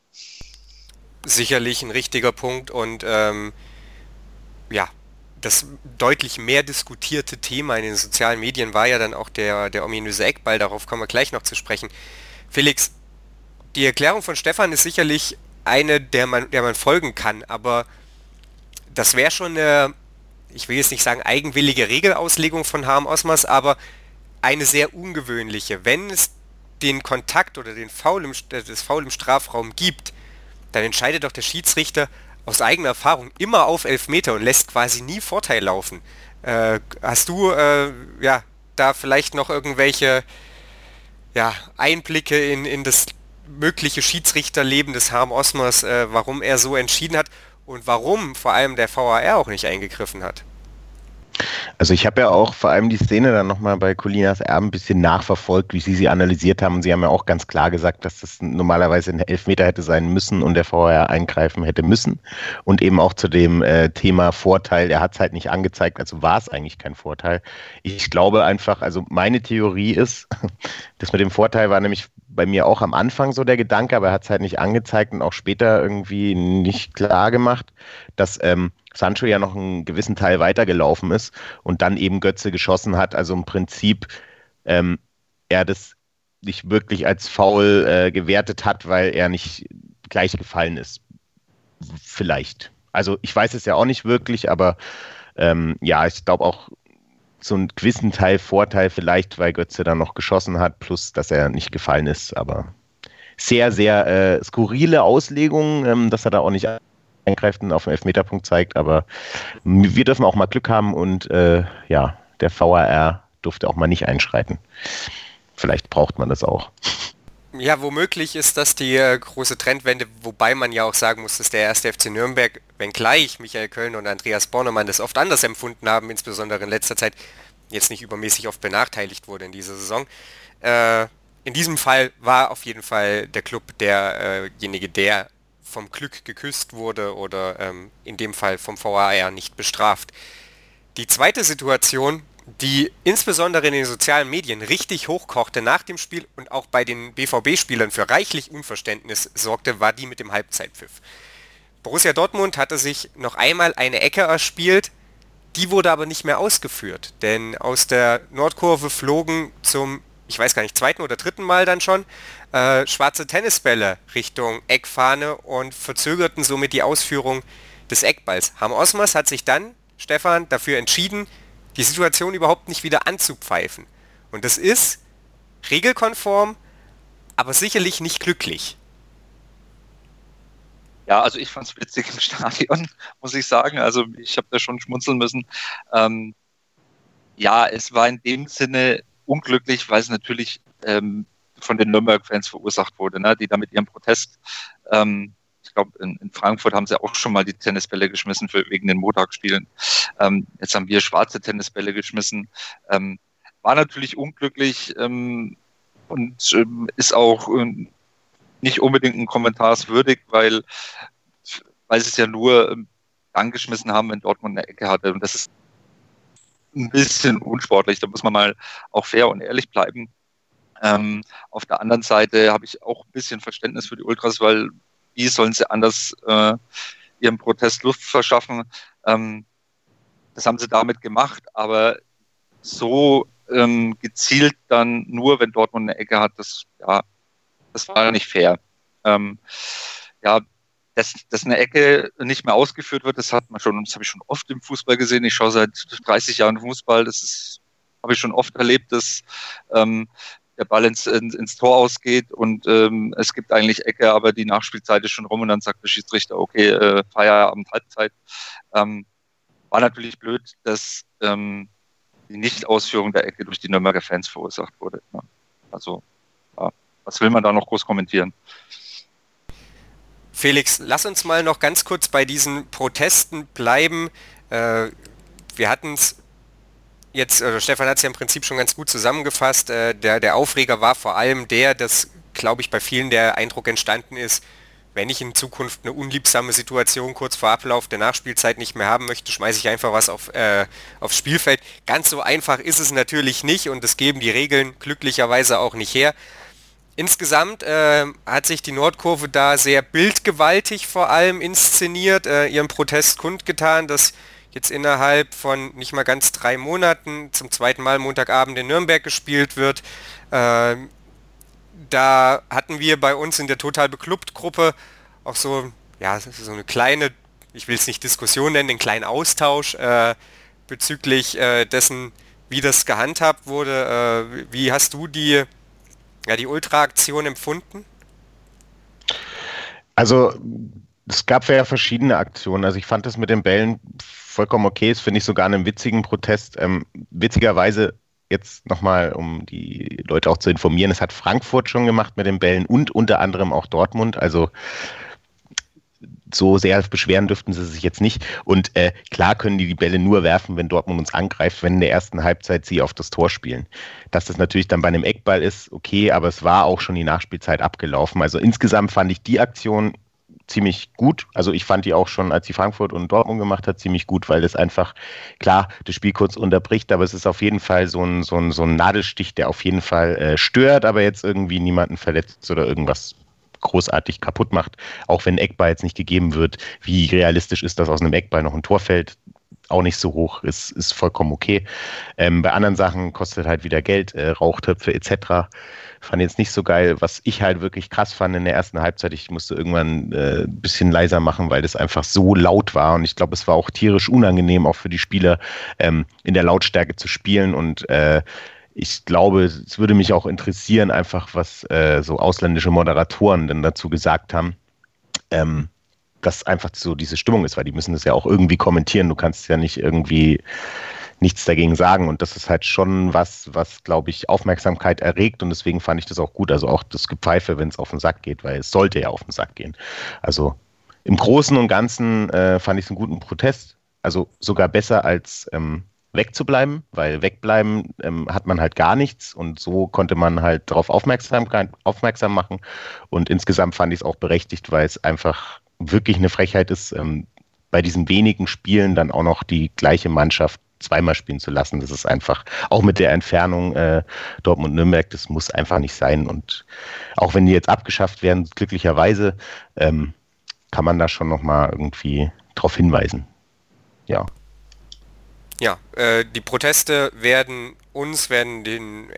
Sicherlich ein richtiger Punkt und ähm, ja, das deutlich mehr diskutierte Thema in den sozialen Medien war ja dann auch der, der ominöse Eckball, darauf kommen wir gleich noch zu sprechen. Felix, die Erklärung von Stefan ist sicherlich eine, der man, der man folgen kann, aber das wäre schon eine, ich will jetzt nicht sagen eigenwillige Regelauslegung von Harm Osmers, aber eine sehr ungewöhnliche. Wenn es den Kontakt oder den Foul im, das Foul im Strafraum gibt, dann entscheidet doch der Schiedsrichter aus eigener Erfahrung immer auf Elfmeter und lässt quasi nie Vorteil laufen. Äh, hast du äh, ja da vielleicht noch irgendwelche ja, Einblicke in, in das mögliche Schiedsrichterleben des Harm Osmers, äh, warum er so entschieden hat und warum vor allem der VAR auch nicht eingegriffen hat? Also ich habe ja auch vor allem die Szene dann nochmal bei Colinas Erben ein bisschen nachverfolgt, wie sie sie analysiert haben. Sie haben ja auch ganz klar gesagt, dass das normalerweise ein Elfmeter hätte sein müssen und der VR eingreifen hätte müssen. Und eben auch zu dem äh, Thema Vorteil, er hat es halt nicht angezeigt, also war es eigentlich kein Vorteil. Ich glaube einfach, also meine Theorie ist, das mit dem Vorteil war nämlich bei mir auch am Anfang so der Gedanke, aber er hat es halt nicht angezeigt und auch später irgendwie nicht klar gemacht, dass ähm, Sancho ja noch einen gewissen Teil weitergelaufen ist und dann eben Götze geschossen hat. Also im Prinzip ähm, er das nicht wirklich als faul äh, gewertet hat, weil er nicht gleich gefallen ist. Vielleicht. Also ich weiß es ja auch nicht wirklich, aber ähm, ja, ich glaube auch so einen gewissen Teil Vorteil vielleicht, weil Götze dann noch geschossen hat, plus dass er nicht gefallen ist, aber sehr, sehr äh, skurrile Auslegung, ähm, dass er da auch nicht und auf den Elfmeterpunkt zeigt, aber wir dürfen auch mal Glück haben und äh, ja, der VAR durfte auch mal nicht einschreiten. Vielleicht braucht man das auch. Ja, womöglich ist das die äh, große Trendwende, wobei man ja auch sagen muss, dass der erste FC Nürnberg, wenngleich Michael Köln und Andreas Bornemann das oft anders empfunden haben, insbesondere in letzter Zeit, jetzt nicht übermäßig oft benachteiligt wurde in dieser Saison. Äh, in diesem Fall war auf jeden Fall der Club derjenige, der vom Glück geküsst wurde oder ähm, in dem Fall vom VAR nicht bestraft. Die zweite Situation, die insbesondere in den sozialen Medien richtig hochkochte nach dem Spiel und auch bei den BVB-Spielern für reichlich Unverständnis sorgte, war die mit dem Halbzeitpfiff. Borussia Dortmund hatte sich noch einmal eine Ecke erspielt, die wurde aber nicht mehr ausgeführt, denn aus der Nordkurve flogen zum, ich weiß gar nicht, zweiten oder dritten Mal dann schon, äh, schwarze Tennisbälle Richtung Eckfahne und verzögerten somit die Ausführung des Eckballs. Ham Osmers hat sich dann, Stefan, dafür entschieden, die Situation überhaupt nicht wieder anzupfeifen. Und das ist regelkonform, aber sicherlich nicht glücklich. Ja, also ich fand es witzig im Stadion, muss ich sagen. Also ich habe da schon schmunzeln müssen. Ähm, ja, es war in dem Sinne unglücklich, weil es natürlich ähm, von den Nürnberg-Fans verursacht wurde, ne, die da mit ihrem Protest, ähm, ich glaube, in, in, Frankfurt haben sie auch schon mal die Tennisbälle geschmissen für, wegen den Montagsspielen. Ähm, jetzt haben wir schwarze Tennisbälle geschmissen. Ähm, war natürlich unglücklich ähm, und ähm, ist auch nicht unbedingt ein Kommentarswürdig, weil, weil sie es ja nur angeschmissen haben, wenn Dortmund eine Ecke hatte. Und das ist ein bisschen unsportlich. Da muss man mal auch fair und ehrlich bleiben. Ähm, auf der anderen Seite habe ich auch ein bisschen Verständnis für die Ultras, weil wie sollen sie anders äh, ihrem Protest Luft verschaffen? Ähm, das haben sie damit gemacht, aber so ähm, gezielt dann nur, wenn Dortmund eine Ecke hat, das, ja, das war nicht fair. Ähm, ja, dass, dass eine Ecke nicht mehr ausgeführt wird, das hat man schon, das habe ich schon oft im Fußball gesehen. Ich schaue seit 30 Jahren Fußball, das ist, habe ich schon oft erlebt, dass ähm, der Ball ins, ins, ins Tor ausgeht und ähm, es gibt eigentlich Ecke, aber die Nachspielzeit ist schon rum und dann sagt der Schiedsrichter, okay, äh, Feierabend, Halbzeit. Ähm, war natürlich blöd, dass ähm, die Nichtausführung der Ecke durch die Nürnberger Fans verursacht wurde. Ja. Also, ja. was will man da noch groß kommentieren? Felix, lass uns mal noch ganz kurz bei diesen Protesten bleiben. Äh, wir hatten es jetzt, äh, Stefan hat es ja im Prinzip schon ganz gut zusammengefasst, äh, der, der Aufreger war vor allem der, dass, glaube ich, bei vielen der Eindruck entstanden ist, wenn ich in Zukunft eine unliebsame Situation kurz vor Ablauf der Nachspielzeit nicht mehr haben möchte, schmeiße ich einfach was auf, äh, aufs Spielfeld. Ganz so einfach ist es natürlich nicht und das geben die Regeln glücklicherweise auch nicht her. Insgesamt äh, hat sich die Nordkurve da sehr bildgewaltig vor allem inszeniert, äh, ihren Protest kundgetan, dass jetzt innerhalb von nicht mal ganz drei Monaten zum zweiten Mal Montagabend in Nürnberg gespielt wird. Äh, da hatten wir bei uns in der Total Beklubbt Gruppe auch so, ja, so eine kleine, ich will es nicht Diskussion nennen, einen kleinen Austausch äh, bezüglich äh, dessen, wie das gehandhabt wurde. Äh, wie hast du die, ja, die Ultra-Aktion empfunden? Also es gab ja verschiedene Aktionen. Also ich fand das mit den Bällen vollkommen okay. Das finde ich sogar einen witzigen Protest. Ähm, witzigerweise jetzt nochmal, um die Leute auch zu informieren, es hat Frankfurt schon gemacht mit den Bällen und unter anderem auch Dortmund. Also so sehr beschweren dürften sie sich jetzt nicht. Und äh, klar können die die Bälle nur werfen, wenn Dortmund uns angreift, wenn in der ersten Halbzeit sie auf das Tor spielen. Dass das natürlich dann bei einem Eckball ist, okay, aber es war auch schon die Nachspielzeit abgelaufen. Also insgesamt fand ich die Aktion ziemlich gut. Also ich fand die auch schon, als sie Frankfurt und Dortmund gemacht hat, ziemlich gut, weil das einfach, klar, das Spiel kurz unterbricht, aber es ist auf jeden Fall so ein, so ein, so ein Nadelstich, der auf jeden Fall äh, stört, aber jetzt irgendwie niemanden verletzt oder irgendwas großartig kaputt macht. Auch wenn Eckball jetzt nicht gegeben wird, wie realistisch ist, dass aus einem Eckball noch ein Tor fällt, auch nicht so hoch, ist, ist vollkommen okay. Ähm, bei anderen Sachen kostet halt wieder Geld, äh, Rauchtöpfe etc. Fand jetzt nicht so geil. Was ich halt wirklich krass fand in der ersten Halbzeit, ich musste irgendwann äh, ein bisschen leiser machen, weil das einfach so laut war. Und ich glaube, es war auch tierisch unangenehm, auch für die Spieler ähm, in der Lautstärke zu spielen. Und äh, ich glaube, es würde mich auch interessieren, einfach was äh, so ausländische Moderatoren denn dazu gesagt haben. Ähm, dass einfach so diese Stimmung ist, weil die müssen das ja auch irgendwie kommentieren. Du kannst ja nicht irgendwie nichts dagegen sagen. Und das ist halt schon was, was, glaube ich, Aufmerksamkeit erregt. Und deswegen fand ich das auch gut. Also auch das Gepfeife, wenn es auf den Sack geht, weil es sollte ja auf den Sack gehen. Also im Großen und Ganzen äh, fand ich es einen guten Protest. Also sogar besser als ähm, wegzubleiben, weil wegbleiben ähm, hat man halt gar nichts und so konnte man halt darauf aufmerksam, aufmerksam machen. Und insgesamt fand ich es auch berechtigt, weil es einfach wirklich eine Frechheit ist, ähm, bei diesen wenigen Spielen dann auch noch die gleiche Mannschaft zweimal spielen zu lassen. Das ist einfach, auch mit der Entfernung äh, Dortmund-Nürnberg, das muss einfach nicht sein. Und auch wenn die jetzt abgeschafft werden, glücklicherweise, ähm, kann man da schon nochmal irgendwie drauf hinweisen. Ja. Ja, äh, die Proteste werden uns, werden den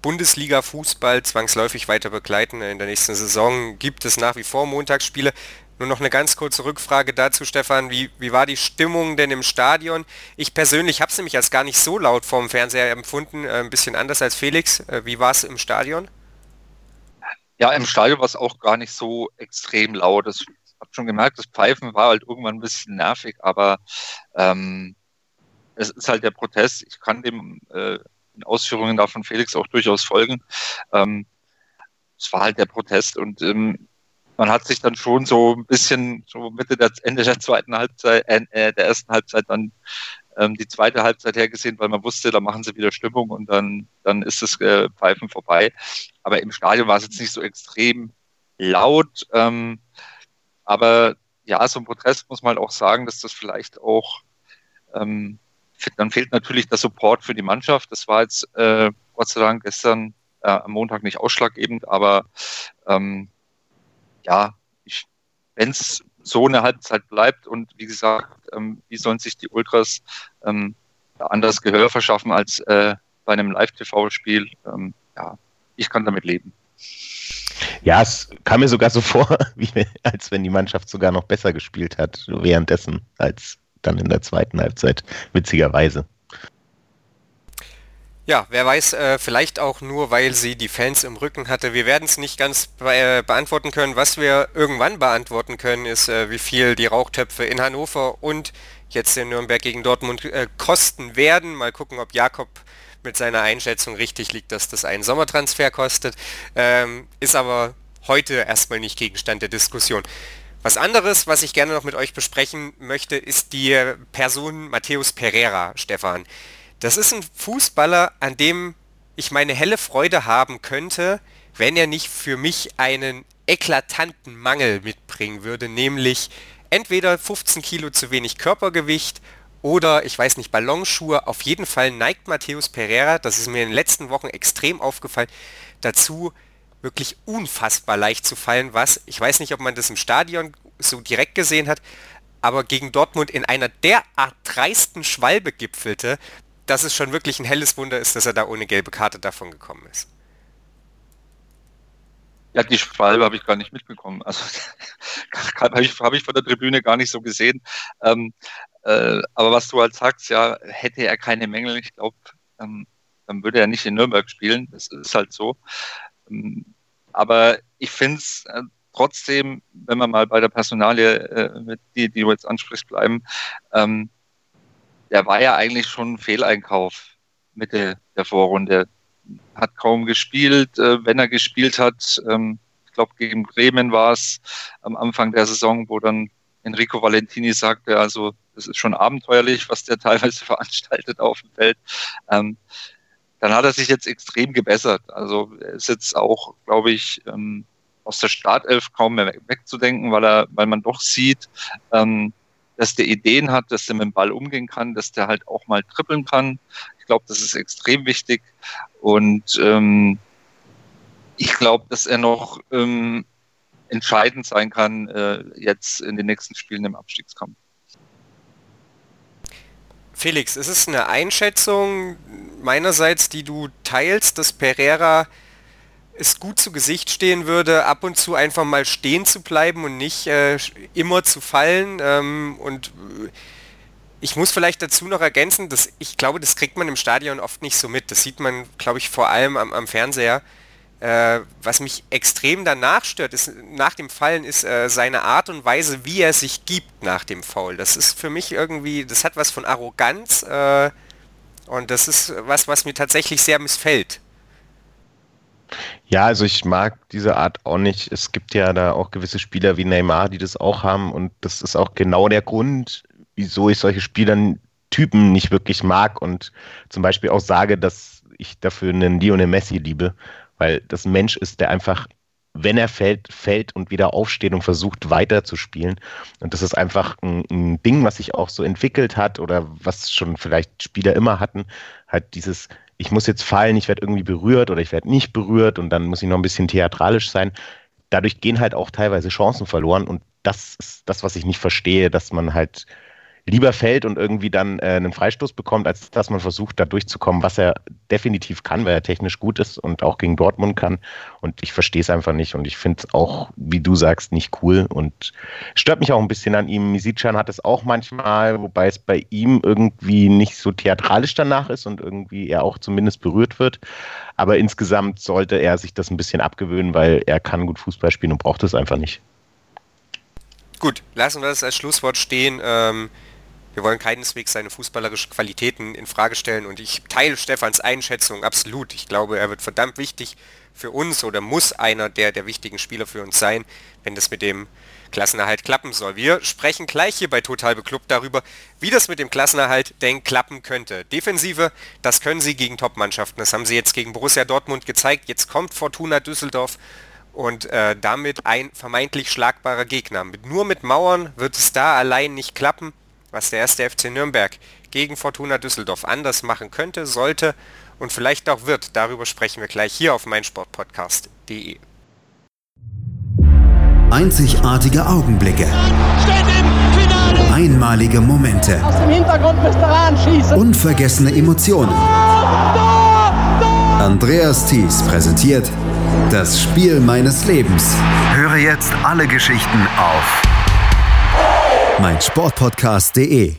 Bundesliga-Fußball zwangsläufig weiter begleiten. In der nächsten Saison gibt es nach wie vor Montagsspiele. Nur noch eine ganz kurze Rückfrage dazu, Stefan. Wie, wie war die Stimmung denn im Stadion? Ich persönlich habe es nämlich als gar nicht so laut vorm Fernseher empfunden, äh, ein bisschen anders als Felix. Äh, wie war es im Stadion? Ja, im Stadion war es auch gar nicht so extrem laut. Ich habe schon gemerkt, das Pfeifen war halt irgendwann ein bisschen nervig, aber ähm, es ist halt der Protest. Ich kann dem äh, den Ausführungen da von Felix auch durchaus folgen. Ähm, es war halt der Protest und ähm, man hat sich dann schon so ein bisschen so Mitte der Ende der zweiten Halbzeit, äh, äh, der ersten Halbzeit dann ähm, die zweite Halbzeit hergesehen, weil man wusste, da machen sie wieder Stimmung und dann, dann ist das äh, Pfeifen vorbei. Aber im Stadion war es jetzt nicht so extrem laut. Ähm, aber ja, so ein Protest muss man halt auch sagen, dass das vielleicht auch ähm, dann fehlt natürlich der Support für die Mannschaft. Das war jetzt äh, Gott sei Dank gestern äh, am Montag nicht ausschlaggebend, aber ähm, ja, wenn es so eine Halbzeit bleibt und wie gesagt, ähm, wie sollen sich die Ultras ähm, anders Gehör verschaffen als äh, bei einem Live-TV-Spiel? Ähm, ja, ich kann damit leben. Ja, es kam mir sogar so vor, wie, als wenn die Mannschaft sogar noch besser gespielt hat währenddessen als dann in der zweiten Halbzeit, witzigerweise. Ja, wer weiß, äh, vielleicht auch nur, weil sie die Fans im Rücken hatte. Wir werden es nicht ganz äh, beantworten können. Was wir irgendwann beantworten können, ist, äh, wie viel die Rauchtöpfe in Hannover und jetzt in Nürnberg gegen Dortmund kosten werden. Mal gucken, ob Jakob mit seiner Einschätzung richtig liegt, dass das einen Sommertransfer kostet. Ähm, ist aber heute erstmal nicht Gegenstand der Diskussion. Was anderes, was ich gerne noch mit euch besprechen möchte, ist die Person Matthäus Pereira, Stefan. Das ist ein Fußballer, an dem ich meine helle Freude haben könnte, wenn er nicht für mich einen eklatanten Mangel mitbringen würde, nämlich entweder 15 Kilo zu wenig Körpergewicht oder, ich weiß nicht, Ballonschuhe. Auf jeden Fall neigt Matthäus Pereira, das ist mir in den letzten Wochen extrem aufgefallen, dazu, wirklich unfassbar leicht zu fallen, was, ich weiß nicht, ob man das im Stadion so direkt gesehen hat, aber gegen Dortmund in einer derart dreisten Schwalbe gipfelte, dass es schon wirklich ein helles Wunder ist, dass er da ohne gelbe Karte davon gekommen ist. Ja, die Schwalbe habe ich gar nicht mitbekommen. Also habe ich, hab ich von der Tribüne gar nicht so gesehen. Ähm, äh, aber was du halt sagst, ja, hätte er keine Mängel, ich glaube, ähm, dann würde er nicht in Nürnberg spielen. Das ist halt so. Ähm, aber ich finde es äh, trotzdem, wenn wir mal bei der Personalie, äh, die, die du jetzt ansprichst, bleiben, ähm, der war ja eigentlich schon ein Fehleinkauf Mitte der Vorrunde. Hat kaum gespielt. Äh, wenn er gespielt hat, ähm, ich glaube, gegen Bremen war es am Anfang der Saison, wo dann Enrico Valentini sagte, also das ist schon abenteuerlich, was der teilweise veranstaltet auf dem Feld. Dann hat er sich jetzt extrem gebessert. Also er ist jetzt auch, glaube ich, ähm, aus der Startelf kaum mehr wegzudenken, weil er, weil man doch sieht, ähm, dass der Ideen hat, dass er mit dem Ball umgehen kann, dass der halt auch mal trippeln kann. Ich glaube, das ist extrem wichtig. Und ähm, ich glaube, dass er noch ähm, entscheidend sein kann äh, jetzt in den nächsten Spielen im Abstiegskampf. Felix, ist es eine Einschätzung meinerseits, die du teilst, dass Pereira es gut zu Gesicht stehen würde, ab und zu einfach mal stehen zu bleiben und nicht äh, immer zu fallen. Ähm, und äh, ich muss vielleicht dazu noch ergänzen, dass ich glaube, das kriegt man im Stadion oft nicht so mit. Das sieht man, glaube ich, vor allem am, am Fernseher. Äh, was mich extrem danach stört, ist, nach dem Fallen ist äh, seine Art und Weise, wie er sich gibt nach dem Foul. Das ist für mich irgendwie, das hat was von Arroganz äh, und das ist was, was mir tatsächlich sehr missfällt. Ja, also ich mag diese Art auch nicht. Es gibt ja da auch gewisse Spieler wie Neymar, die das auch haben und das ist auch genau der Grund, wieso ich solche Spieler Typen nicht wirklich mag und zum Beispiel auch sage, dass ich dafür einen Lionel Messi liebe, weil das ein Mensch ist, der einfach, wenn er fällt, fällt und wieder aufsteht und versucht weiterzuspielen. Und das ist einfach ein, ein Ding, was sich auch so entwickelt hat oder was schon vielleicht Spieler immer hatten, halt dieses ich muss jetzt fallen, ich werde irgendwie berührt oder ich werde nicht berührt und dann muss ich noch ein bisschen theatralisch sein. Dadurch gehen halt auch teilweise Chancen verloren und das ist das, was ich nicht verstehe, dass man halt lieber fällt und irgendwie dann äh, einen Freistoß bekommt, als dass man versucht, da durchzukommen, was er definitiv kann, weil er technisch gut ist und auch gegen Dortmund kann. Und ich verstehe es einfach nicht und ich finde es auch, wie du sagst, nicht cool und stört mich auch ein bisschen an ihm. Misicjan hat es auch manchmal, wobei es bei ihm irgendwie nicht so theatralisch danach ist und irgendwie er auch zumindest berührt wird. Aber insgesamt sollte er sich das ein bisschen abgewöhnen, weil er kann gut Fußball spielen und braucht es einfach nicht. Gut, lassen wir das als Schlusswort stehen. Ähm wir wollen keineswegs seine fußballerischen Qualitäten in Frage stellen und ich teile Stefans Einschätzung absolut. Ich glaube, er wird verdammt wichtig für uns oder muss einer der, der wichtigen Spieler für uns sein, wenn das mit dem Klassenerhalt klappen soll. Wir sprechen gleich hier bei Total Beklubbt darüber, wie das mit dem Klassenerhalt denn klappen könnte. Defensive, das können sie gegen Top-Mannschaften. Das haben sie jetzt gegen Borussia Dortmund gezeigt. Jetzt kommt Fortuna Düsseldorf und äh, damit ein vermeintlich schlagbarer Gegner. Mit, nur mit Mauern wird es da allein nicht klappen was der erste FC Nürnberg gegen Fortuna Düsseldorf anders machen könnte, sollte und vielleicht auch wird. Darüber sprechen wir gleich hier auf meinsportpodcast.de. Einzigartige Augenblicke. Einmalige Momente. Unvergessene Emotionen. Andreas Thies präsentiert das Spiel meines Lebens. Höre jetzt alle Geschichten auf meinsportpodcast.de.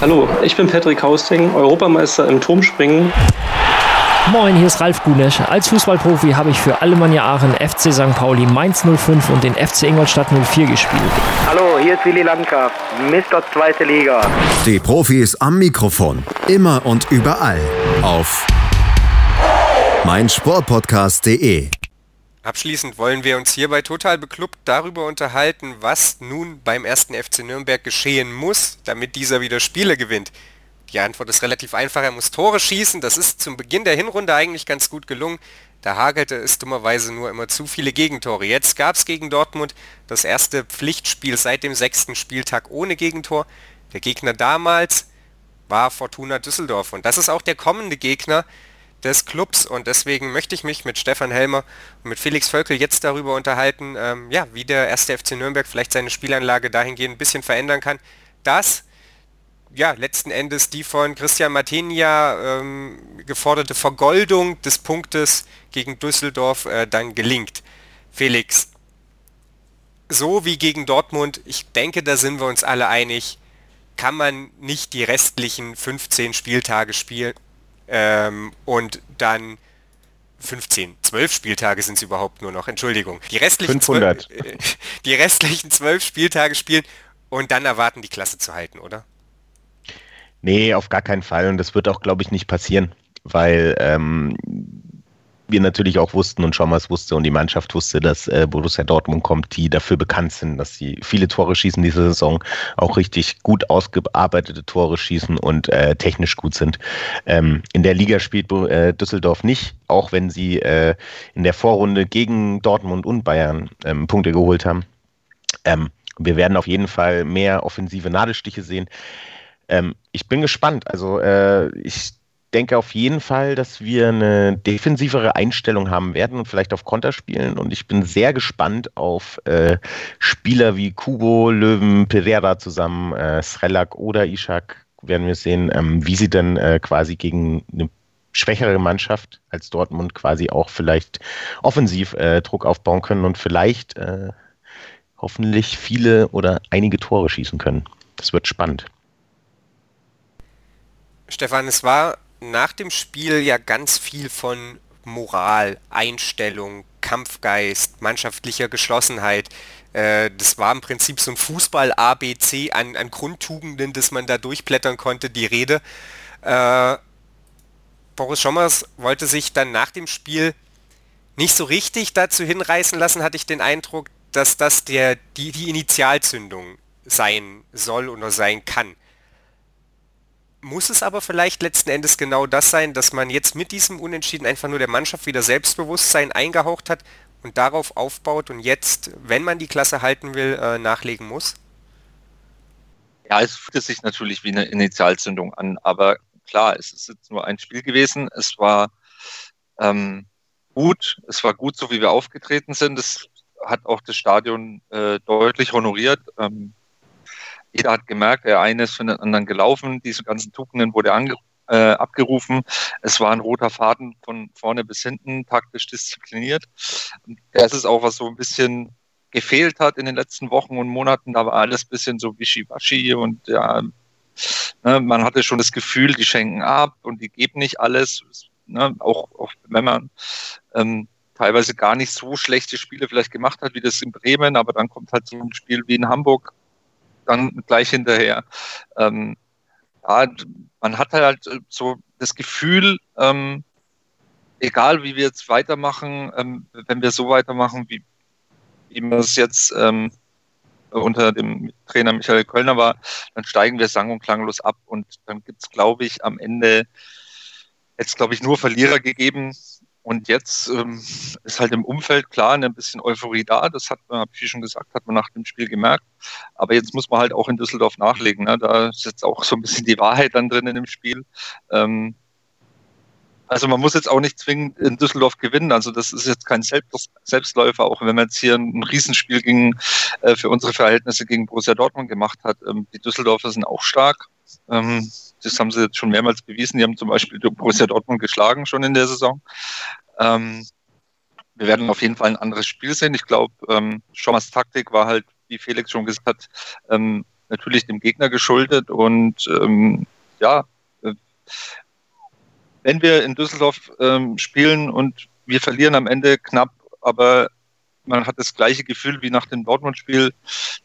Hallo, ich bin Patrick Hausting, Europameister im Turmspringen. Moin, hier ist Ralf Gunesch. Als Fußballprofi habe ich für Alemannia Aachen, FC St. Pauli, Mainz 05 und den FC Ingolstadt 04 gespielt. Hallo, hier ist Willi Landgraf, Mr. Zweite Liga. Die Profis am Mikrofon, immer und überall auf meinsportpodcast.de. Abschließend wollen wir uns hierbei total beklubbt darüber unterhalten, was nun beim ersten FC Nürnberg geschehen muss, damit dieser wieder Spiele gewinnt. Die Antwort ist relativ einfach, er muss Tore schießen, das ist zum Beginn der Hinrunde eigentlich ganz gut gelungen. Da hagelte es dummerweise nur immer zu viele Gegentore. Jetzt gab es gegen Dortmund das erste Pflichtspiel seit dem sechsten Spieltag ohne Gegentor. Der Gegner damals war Fortuna Düsseldorf und das ist auch der kommende Gegner, des Clubs und deswegen möchte ich mich mit Stefan Helmer und mit Felix Völkel jetzt darüber unterhalten, ähm, ja, wie der erste FC Nürnberg vielleicht seine Spielanlage dahingehend ein bisschen verändern kann, dass ja, letzten Endes die von Christian Martinia ähm, geforderte Vergoldung des Punktes gegen Düsseldorf äh, dann gelingt. Felix, so wie gegen Dortmund, ich denke, da sind wir uns alle einig, kann man nicht die restlichen 15 Spieltage spielen, ähm, und dann 15, 12 Spieltage sind es überhaupt nur noch, Entschuldigung. Die restlichen, 500. 12, äh, die restlichen 12 Spieltage spielen und dann erwarten, die Klasse zu halten, oder? Nee, auf gar keinen Fall. Und das wird auch, glaube ich, nicht passieren, weil ähm, wir natürlich auch wussten und Schommers wusste und die Mannschaft wusste, dass äh, Borussia Dortmund kommt, die dafür bekannt sind, dass sie viele Tore schießen diese Saison, auch richtig gut ausgearbeitete Tore schießen und äh, technisch gut sind. Ähm, in der Liga spielt äh, Düsseldorf nicht, auch wenn sie äh, in der Vorrunde gegen Dortmund und Bayern ähm, Punkte geholt haben. Ähm, wir werden auf jeden Fall mehr offensive Nadelstiche sehen. Ähm, ich bin gespannt. Also äh, ich denke auf jeden Fall, dass wir eine defensivere Einstellung haben werden und vielleicht auf Konter spielen. Und ich bin sehr gespannt auf äh, Spieler wie Kubo, Löwen, Pereira zusammen, äh, Srelak oder Ishak werden wir sehen, ähm, wie sie dann äh, quasi gegen eine schwächere Mannschaft als Dortmund quasi auch vielleicht offensiv äh, Druck aufbauen können und vielleicht äh, hoffentlich viele oder einige Tore schießen können. Das wird spannend. Stefan, es war nach dem Spiel ja ganz viel von Moral, Einstellung, Kampfgeist, mannschaftlicher Geschlossenheit. Äh, das war im Prinzip so ein Fußball-ABC an, an Grundtugenden, das man da durchblättern konnte, die Rede. Äh, Boris Schommers wollte sich dann nach dem Spiel nicht so richtig dazu hinreißen lassen, hatte ich den Eindruck, dass das der, die, die Initialzündung sein soll oder sein kann. Muss es aber vielleicht letzten Endes genau das sein, dass man jetzt mit diesem Unentschieden einfach nur der Mannschaft wieder Selbstbewusstsein eingehaucht hat und darauf aufbaut und jetzt, wenn man die Klasse halten will, äh, nachlegen muss? Ja, es fühlt sich natürlich wie eine Initialzündung an, aber klar, es ist jetzt nur ein Spiel gewesen. Es war ähm, gut, es war gut, so wie wir aufgetreten sind. Es hat auch das Stadion äh, deutlich honoriert. Ähm, jeder hat gemerkt, der eine ist von den anderen gelaufen. Diese ganzen Tugenden wurde äh, abgerufen. Es war ein roter Faden von vorne bis hinten, taktisch diszipliniert. Das ist auch, was so ein bisschen gefehlt hat in den letzten Wochen und Monaten. Da war alles ein bisschen so wischiwaschi und ja, ne, man hatte schon das Gefühl, die schenken ab und die geben nicht alles. Ne, auch, auch wenn man ähm, teilweise gar nicht so schlechte Spiele vielleicht gemacht hat, wie das in Bremen, aber dann kommt halt so ein Spiel wie in Hamburg dann gleich hinterher. Ähm, ja, man hat halt so das Gefühl, ähm, egal wie wir jetzt weitermachen, ähm, wenn wir so weitermachen, wie, wie wir es jetzt ähm, unter dem Trainer Michael Kölner war, dann steigen wir sang- und klanglos ab und dann gibt es, glaube ich, am Ende jetzt, glaube ich, nur Verlierer gegeben. Und jetzt ähm, ist halt im Umfeld klar ein bisschen Euphorie da. Das hat man, wie schon gesagt, hat man nach dem Spiel gemerkt. Aber jetzt muss man halt auch in Düsseldorf nachlegen. Ne? Da ist jetzt auch so ein bisschen die Wahrheit dann drin in dem Spiel. Ähm, also man muss jetzt auch nicht zwingend in Düsseldorf gewinnen. Also das ist jetzt kein Selbst Selbstläufer, auch wenn man jetzt hier ein Riesenspiel gegen, äh, für unsere Verhältnisse gegen Borussia Dortmund gemacht hat. Ähm, die Düsseldorfer sind auch stark. Ähm, das haben sie jetzt schon mehrmals bewiesen. Die haben zum Beispiel Borussia Dortmund geschlagen schon in der Saison. Ähm, wir werden auf jeden Fall ein anderes Spiel sehen. Ich glaube, ähm, Schommers Taktik war halt, wie Felix schon gesagt hat, ähm, natürlich dem Gegner geschuldet. Und ähm, ja, äh, wenn wir in Düsseldorf ähm, spielen und wir verlieren am Ende knapp, aber man hat das gleiche Gefühl wie nach dem Dortmund-Spiel,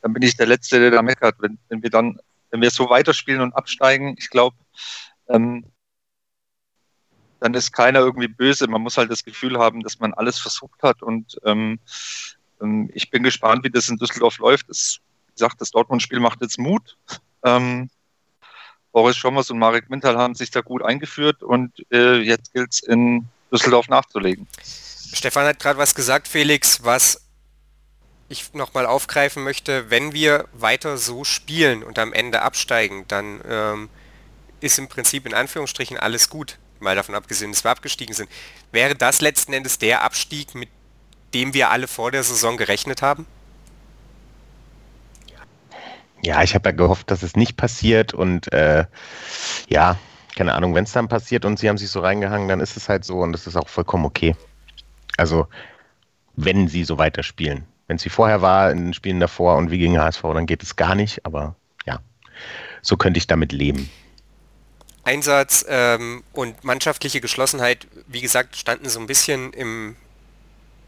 dann bin ich der Letzte, der da meckert. Wenn, wenn wir dann wenn wir so weiterspielen und absteigen, ich glaube, ähm, dann ist keiner irgendwie böse. Man muss halt das Gefühl haben, dass man alles versucht hat. Und ähm, ähm ich bin gespannt, wie das in Düsseldorf läuft. Das, wie gesagt, das Dortmund-Spiel macht jetzt Mut. Ähm, Boris Schommers und Marek Mintal haben sich da gut eingeführt und äh, jetzt gilt es in Düsseldorf nachzulegen. Stefan hat gerade was gesagt, Felix, was ich nochmal aufgreifen möchte, wenn wir weiter so spielen und am Ende absteigen, dann ähm, ist im Prinzip in Anführungsstrichen alles gut, mal davon abgesehen, dass wir abgestiegen sind. Wäre das letzten Endes der Abstieg, mit dem wir alle vor der Saison gerechnet haben? Ja, ich habe ja gehofft, dass es nicht passiert und äh, ja, keine Ahnung, wenn es dann passiert und sie haben sich so reingehangen, dann ist es halt so und das ist auch vollkommen okay. Also, wenn sie so weiterspielen. Wenn es wie vorher war, in Spielen davor und wie gegen HSV, dann geht es gar nicht. Aber ja, so könnte ich damit leben. Einsatz ähm, und mannschaftliche Geschlossenheit, wie gesagt, standen so ein bisschen im,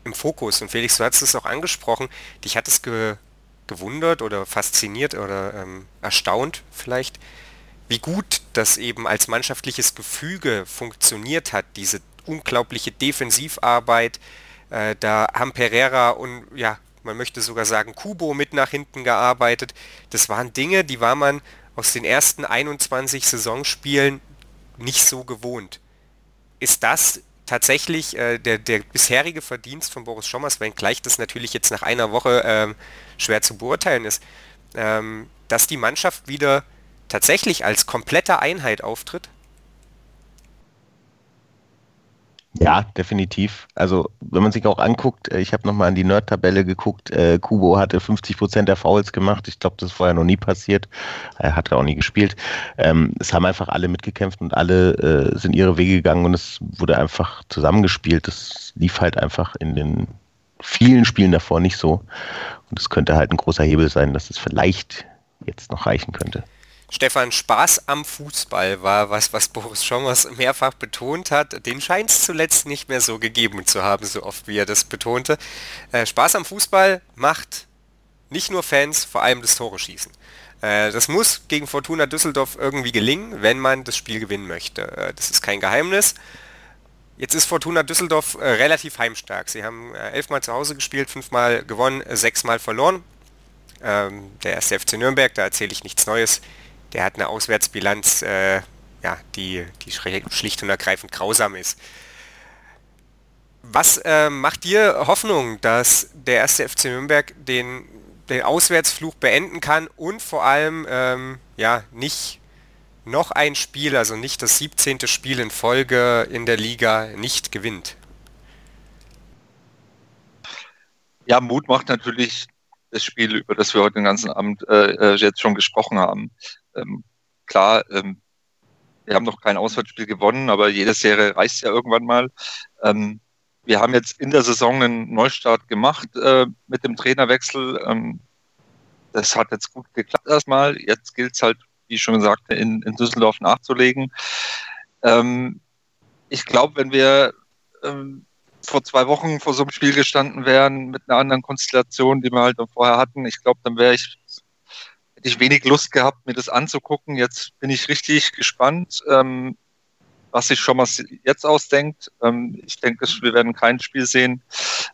im Fokus. Und Felix, du hast es auch angesprochen, dich hat es ge, gewundert oder fasziniert oder ähm, erstaunt vielleicht, wie gut das eben als mannschaftliches Gefüge funktioniert hat, diese unglaubliche Defensivarbeit. Äh, da haben Pereira und ja, man möchte sogar sagen Kubo mit nach hinten gearbeitet. Das waren Dinge, die war man aus den ersten 21 Saisonspielen nicht so gewohnt. Ist das tatsächlich äh, der, der bisherige Verdienst von Boris Schommers, wenngleich das natürlich jetzt nach einer Woche ähm, schwer zu beurteilen ist, ähm, dass die Mannschaft wieder tatsächlich als komplette Einheit auftritt? Ja, definitiv. Also wenn man sich auch anguckt, äh, ich habe nochmal an die Nerd-Tabelle geguckt, äh, Kubo hatte 50 Prozent der Fouls gemacht. Ich glaube, das ist vorher noch nie passiert. Er hat auch nie gespielt. Ähm, es haben einfach alle mitgekämpft und alle äh, sind ihre Wege gegangen und es wurde einfach zusammengespielt. Das lief halt einfach in den vielen Spielen davor nicht so. Und es könnte halt ein großer Hebel sein, dass es vielleicht jetzt noch reichen könnte. Stefan, Spaß am Fußball war was, was Boris Schommers mehrfach betont hat. Den scheint es zuletzt nicht mehr so gegeben zu haben, so oft wie er das betonte. Äh, Spaß am Fußball macht nicht nur Fans, vor allem das Tore schießen. Äh, das muss gegen Fortuna Düsseldorf irgendwie gelingen, wenn man das Spiel gewinnen möchte. Äh, das ist kein Geheimnis. Jetzt ist Fortuna Düsseldorf äh, relativ heimstark. Sie haben elfmal zu Hause gespielt, fünfmal gewonnen, sechsmal verloren. Ähm, der erste FC Nürnberg, da erzähle ich nichts Neues der hat eine Auswärtsbilanz, äh, ja, die, die schlicht und ergreifend grausam ist. Was äh, macht dir Hoffnung, dass der erste FC Nürnberg den, den Auswärtsfluch beenden kann und vor allem ähm, ja nicht noch ein Spiel, also nicht das 17. Spiel in Folge in der Liga nicht gewinnt? Ja, Mut macht natürlich das Spiel, über das wir heute den ganzen Abend äh, äh jetzt schon gesprochen haben. Ähm, klar, ähm, wir haben noch kein Auswärtsspiel gewonnen, aber jede Serie reißt ja irgendwann mal. Ähm, wir haben jetzt in der Saison einen Neustart gemacht äh, mit dem Trainerwechsel. Ähm, das hat jetzt gut geklappt erstmal. Jetzt gilt es halt, wie ich schon gesagt in, in Düsseldorf nachzulegen. Ähm, ich glaube, wenn wir ähm, vor zwei Wochen vor so einem Spiel gestanden wären mit einer anderen Konstellation, die wir halt vorher hatten, ich glaube, dann wäre ich hätte ich wenig Lust gehabt, mir das anzugucken. Jetzt bin ich richtig gespannt. Ähm, was sich schon mal jetzt ausdenkt. Ähm, ich denke, wir werden kein Spiel sehen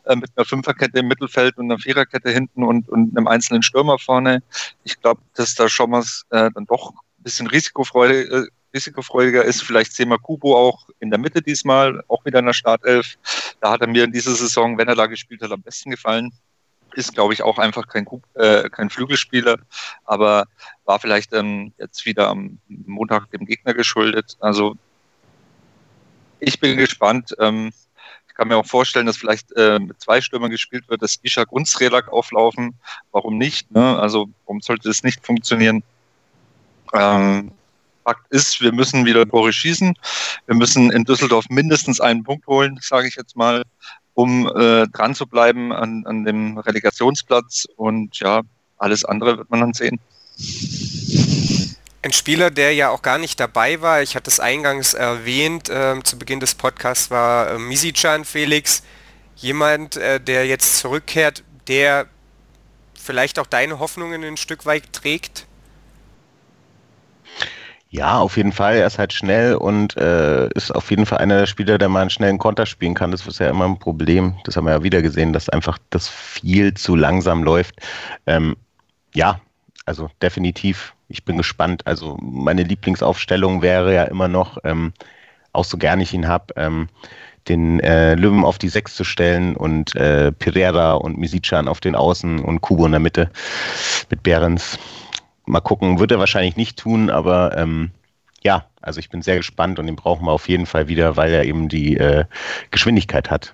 äh, mit einer Fünferkette im Mittelfeld und einer Viererkette hinten und, und einem einzelnen Stürmer vorne. Ich glaube, dass da schon mal äh, dann doch ein bisschen risikofreudig, äh, risikofreudiger ist. Vielleicht sehen wir Kubo auch in der Mitte diesmal, auch wieder in der Startelf. Da hat er mir in dieser Saison, wenn er da gespielt hat, am besten gefallen ist, glaube ich, auch einfach kein, äh, kein Flügelspieler, aber war vielleicht ähm, jetzt wieder am Montag dem Gegner geschuldet. Also ich bin gespannt. Ähm, ich kann mir auch vorstellen, dass vielleicht äh, mit zwei Stürmern gespielt wird, dass Ishak und Srelak auflaufen. Warum nicht? Ne? Also warum sollte das nicht funktionieren? Ähm, Fakt ist, wir müssen wieder Tore schießen. Wir müssen in Düsseldorf mindestens einen Punkt holen, sage ich jetzt mal, um äh, dran zu bleiben an, an dem Relegationsplatz. Und ja, alles andere wird man dann sehen. Ein Spieler, der ja auch gar nicht dabei war, ich hatte es eingangs erwähnt, äh, zu Beginn des Podcasts war äh, Misicjan Felix, jemand, äh, der jetzt zurückkehrt, der vielleicht auch deine Hoffnungen ein Stück weit trägt? Ja, auf jeden Fall. Er ist halt schnell und äh, ist auf jeden Fall einer der Spieler, der mal einen schnellen Konter spielen kann. Das ist ja immer ein Problem. Das haben wir ja wieder gesehen, dass einfach das viel zu langsam läuft. Ähm, ja, also definitiv ich bin gespannt. Also meine Lieblingsaufstellung wäre ja immer noch, ähm, auch so gern ich ihn habe, ähm, den äh, Löwen auf die Sechs zu stellen und äh, Pereira und Misicjan auf den Außen und Kubo in der Mitte mit Behrens. Mal gucken, wird er wahrscheinlich nicht tun, aber ähm, ja, also ich bin sehr gespannt und den brauchen wir auf jeden Fall wieder, weil er eben die äh, Geschwindigkeit hat.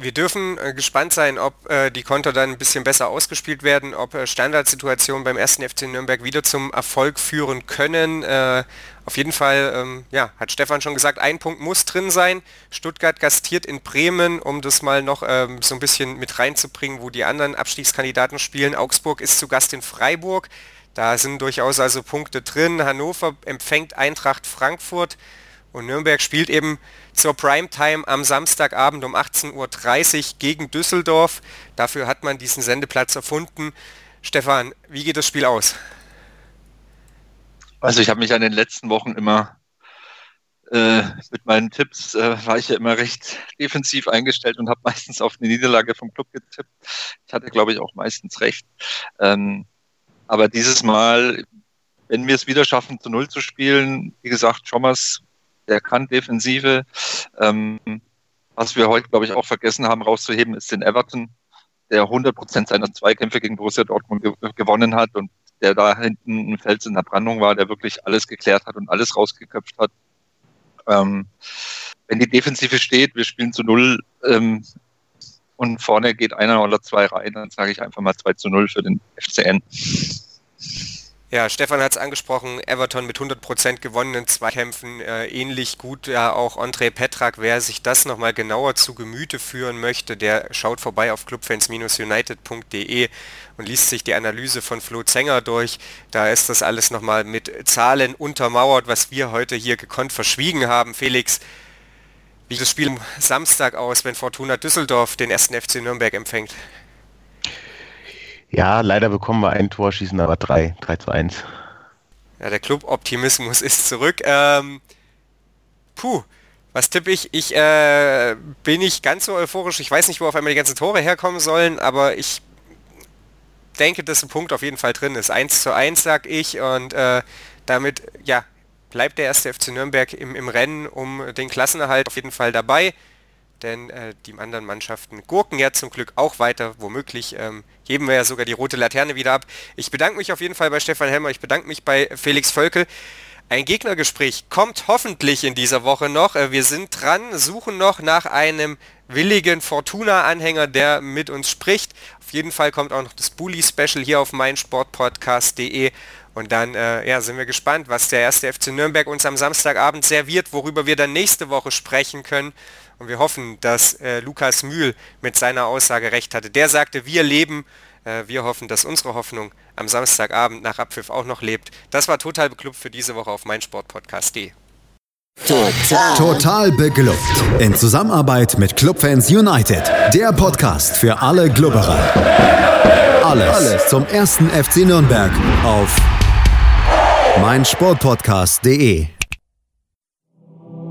Wir dürfen äh, gespannt sein, ob äh, die Konter dann ein bisschen besser ausgespielt werden, ob äh, Standardsituationen beim ersten FC Nürnberg wieder zum Erfolg führen können. Äh, auf jeden Fall, ähm, ja, hat Stefan schon gesagt, ein Punkt muss drin sein. Stuttgart gastiert in Bremen, um das mal noch ähm, so ein bisschen mit reinzubringen, wo die anderen Abstiegskandidaten spielen. Augsburg ist zu Gast in Freiburg. Da sind durchaus also Punkte drin. Hannover empfängt Eintracht Frankfurt und Nürnberg spielt eben zur Primetime am Samstagabend um 18.30 Uhr gegen Düsseldorf. Dafür hat man diesen Sendeplatz erfunden. Stefan, wie geht das Spiel aus? Also ich habe mich an den letzten Wochen immer äh, mit meinen Tipps äh, war ich ja immer recht defensiv eingestellt und habe meistens auf eine Niederlage vom Club getippt. Ich hatte, glaube ich, auch meistens recht. Ähm, aber dieses Mal, wenn wir es wieder schaffen, zu Null zu spielen, wie gesagt, Schommers der kann Defensive. Ähm, was wir heute, glaube ich, auch vergessen haben rauszuheben, ist den Everton, der 100 Prozent seiner Zweikämpfe gegen Borussia Dortmund ge gewonnen hat und der da hinten ein Fels in der Brandung war, der wirklich alles geklärt hat und alles rausgeköpft hat. Ähm, wenn die Defensive steht, wir spielen zu Null ähm, und vorne geht einer oder zwei rein, dann sage ich einfach mal 2 zu 0 für den FCN. Ja, Stefan hat es angesprochen, Everton mit 100% gewonnenen Zweikämpfen, äh, ähnlich gut ja auch André Petrak, wer sich das nochmal genauer zu Gemüte führen möchte, der schaut vorbei auf clubfans-united.de und liest sich die Analyse von Flo Zenger durch. Da ist das alles nochmal mit Zahlen untermauert, was wir heute hier gekonnt verschwiegen haben. Felix, wie das Spiel am Samstag aus, wenn Fortuna Düsseldorf den ersten FC Nürnberg empfängt? Ja, leider bekommen wir ein Tor, schießen aber drei, 3 zu 1. Ja, der Club-Optimismus ist zurück. Ähm, puh, was tippe ich? Ich äh, bin nicht ganz so euphorisch. Ich weiß nicht, wo auf einmal die ganzen Tore herkommen sollen, aber ich denke, dass ein Punkt auf jeden Fall drin ist. 1 zu 1 sag ich und äh, Damit, ja, bleibt der erste FC Nürnberg im, im Rennen um den Klassenerhalt auf jeden Fall dabei. Denn äh, die anderen Mannschaften gurken ja zum Glück auch weiter. Womöglich ähm, geben wir ja sogar die rote Laterne wieder ab. Ich bedanke mich auf jeden Fall bei Stefan Helmer. Ich bedanke mich bei Felix Völkel. Ein Gegnergespräch kommt hoffentlich in dieser Woche noch. Äh, wir sind dran, suchen noch nach einem willigen Fortuna-Anhänger, der mit uns spricht. Auf jeden Fall kommt auch noch das Bully-Special hier auf meinsportpodcast.de. Und dann äh, ja, sind wir gespannt, was der erste FC Nürnberg uns am Samstagabend serviert, worüber wir dann nächste Woche sprechen können. Und wir hoffen, dass äh, Lukas Mühl mit seiner Aussage recht hatte. Der sagte, wir leben. Äh, wir hoffen, dass unsere Hoffnung am Samstagabend nach Abpfiff auch noch lebt. Das war Total Beklubbt für diese Woche auf meinsportpodcast.de. Total. Total beglückt. In Zusammenarbeit mit Clubfans United. Der Podcast für alle Glubberer. Alles, Alles zum ersten FC Nürnberg auf meinsportpodcast.de.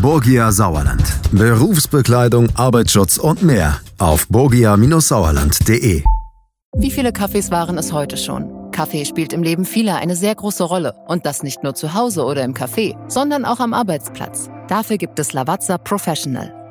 Borgia Sauerland. Berufsbekleidung, Arbeitsschutz und mehr auf borgia-sauerland.de. Wie viele Kaffees waren es heute schon? Kaffee spielt im Leben vieler eine sehr große Rolle. Und das nicht nur zu Hause oder im Café, sondern auch am Arbeitsplatz. Dafür gibt es Lavazza Professional.